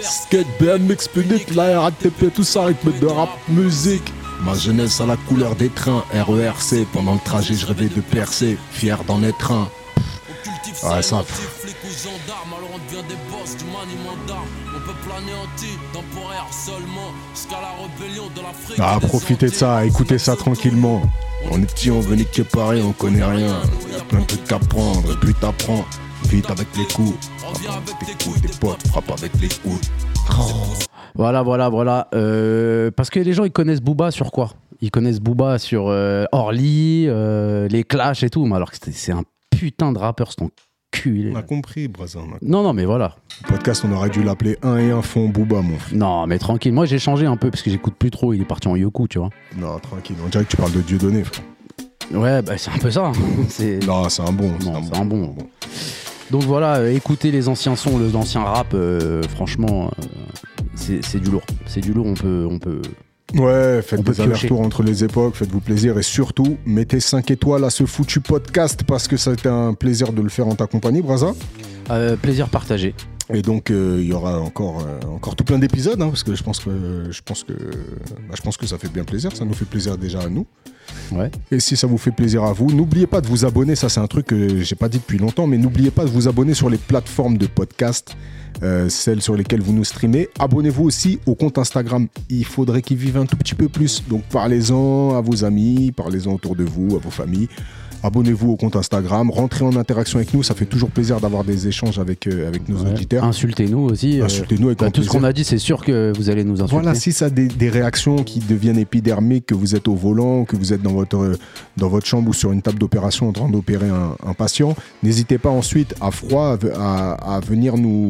Skate, BMX, Punic, la RATP, tout ça, rythme de rap, musique. Ma jeunesse à la couleur des trains, RERC. Pendant le trajet, je rêvais de percer, fier d'en être un. Ouais, ça. Ah, profitez de ça, écoutez ça tranquillement. On est petit, on veut niquer pareil, on connaît rien. Y a plein de trucs à prendre, et puis t'apprends. Vite avec les coups, frappe avec tes coups, tes potes, frappe avec les coups. Voilà, voilà, voilà. Euh, parce que les gens ils connaissent Booba sur quoi? Ils connaissent Booba sur euh, Orly, euh, les Clash et tout. Mais alors que c'est un putain de rappeur, cet On a compris, a- Non, non, mais voilà. Le podcast, on aurait dû l'appeler 1 et 1 fond Booba, mon frère. Non, mais tranquille. Moi, j'ai changé un peu parce que j'écoute plus trop. Il est parti en Yoku, tu vois. Non, tranquille. On dirait que tu parles de Dieu donné, frère. Ouais, bah, c'est un peu ça. hein. C'est. Non, c'est un bon. C'est un bon. Donc voilà, euh, écoutez les anciens sons, les anciens rap, euh, franchement, euh, c'est c'est du lourd. C'est du lourd, on peut, on peut. Ouais, faites des allers-retours entre les époques, faites-vous plaisir et surtout, mettez 5 étoiles à ce foutu podcast parce que ça a été un plaisir de le faire en ta compagnie, Braza. Euh, plaisir partagé. Et donc, euh, il y aura encore, euh, encore tout plein d'épisodes, hein, parce que je pense que, je, pense que, bah, je pense que ça fait bien plaisir, ça nous fait plaisir déjà à nous. Ouais. Et si ça vous fait plaisir à vous, n'oubliez pas de vous abonner. Ça, c'est un truc que j'ai pas dit depuis longtemps, mais n'oubliez pas de vous abonner sur les plateformes de podcast, euh, celles sur lesquelles vous nous streamez. Abonnez-vous aussi au compte Instagram. Il faudrait qu'il vive un tout petit peu plus. Donc, parlez-en à vos amis, parlez-en autour de vous, à vos familles. Abonnez-vous au compte Instagram, rentrez en interaction avec nous. Ça fait toujours plaisir d'avoir des échanges avec, euh, avec nos Ouais. auditeurs. Insultez-nous aussi. euh, Insultez-nous avec bah, tout ce qu'on a dit, c'est sûr que vous allez nous insulter. Voilà, si ça a des, des réactions qui deviennent épidermiques, que vous êtes au volant, que vous êtes dans votre, dans votre chambre ou sur une table d'opération en train d'opérer un, un patient, n'hésitez pas ensuite à froid à, à- à venir nous,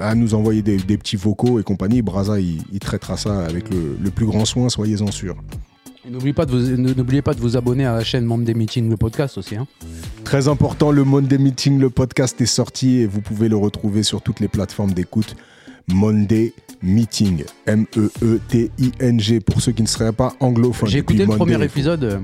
à nous envoyer des, des petits vocaux et compagnie. Braza, il, il traitera ça avec le, le plus grand soin, soyez-en sûrs. Et N'oubliez pas, de vous- n'oubliez pas de vous abonner à la chaîne Monday Meeting, le podcast aussi. Hein. Très important, le Monday Meeting, le podcast est sorti et vous pouvez le retrouver sur toutes les plateformes d'écoute. Monday Meeting, M-E-E-T-I-N-G, pour ceux qui ne seraient pas anglophones. J'ai écouté le Monday, premier épisode.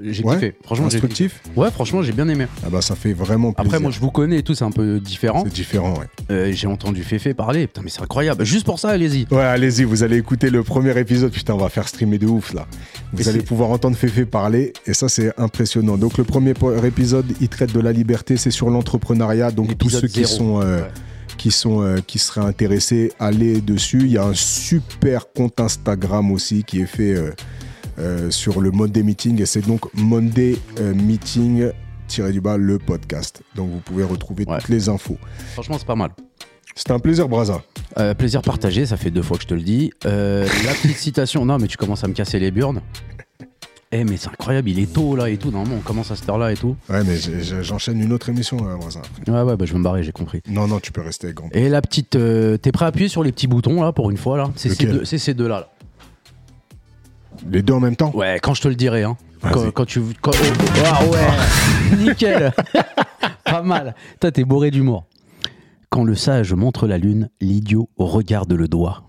J'ai Ouais, kiffé. Franchement, j'ai Instructif Ouais, franchement, j'ai bien aimé. Ah bah ça fait vraiment plaisir. Après, moi, je vous connais et tout, c'est un peu différent. C'est différent, ouais. Euh, j'ai entendu Féfé parler. Putain, mais c'est incroyable. Juste pour ça, allez-y. Ouais, allez-y, vous allez écouter le premier épisode. Putain, on va faire streamer de ouf là. Vous Et allez pouvoir entendre Féfé parler et ça, c'est impressionnant. Donc, le premier épisode, il traite de la liberté, c'est sur l'entrepreneuriat. Donc, tous ceux qui zéro. sont. euh, Ouais. qui sont euh, qui seraient intéressés, allez dessus. Il y a un super compte Instagram aussi qui est fait euh, euh, sur le Monday Meeting et c'est donc Monday euh, Meeting tiré du bas le podcast. Donc vous pouvez retrouver Ouais. toutes les infos. Franchement, c'est pas mal. C'était un plaisir, Braza. Euh, plaisir partagé, ça fait deux fois que je te le dis. La petite citation, non, mais tu commences à me casser les burnes. Eh, mais c'est incroyable, il est tôt là et tout. Normalement, on commence à cette heure-là et tout. Ouais, mais j'enchaîne une autre émission, là, Braza. Ouais, ouais, bah je vais me barrer, j'ai compris. Non, non, tu peux rester grand. Et la petite. euh, T'es prêt à appuyer sur les petits boutons là pour une fois là? C'est ces deux- deux-là. Là. Les deux en même temps Ouais, quand je te le dirai. Hein. Quand, quand tu. Quand, oh, ouais Nickel Pas mal. Toi, t'es bourré d'humour. Quand le sage montre la lune, l'idiot regarde le doigt.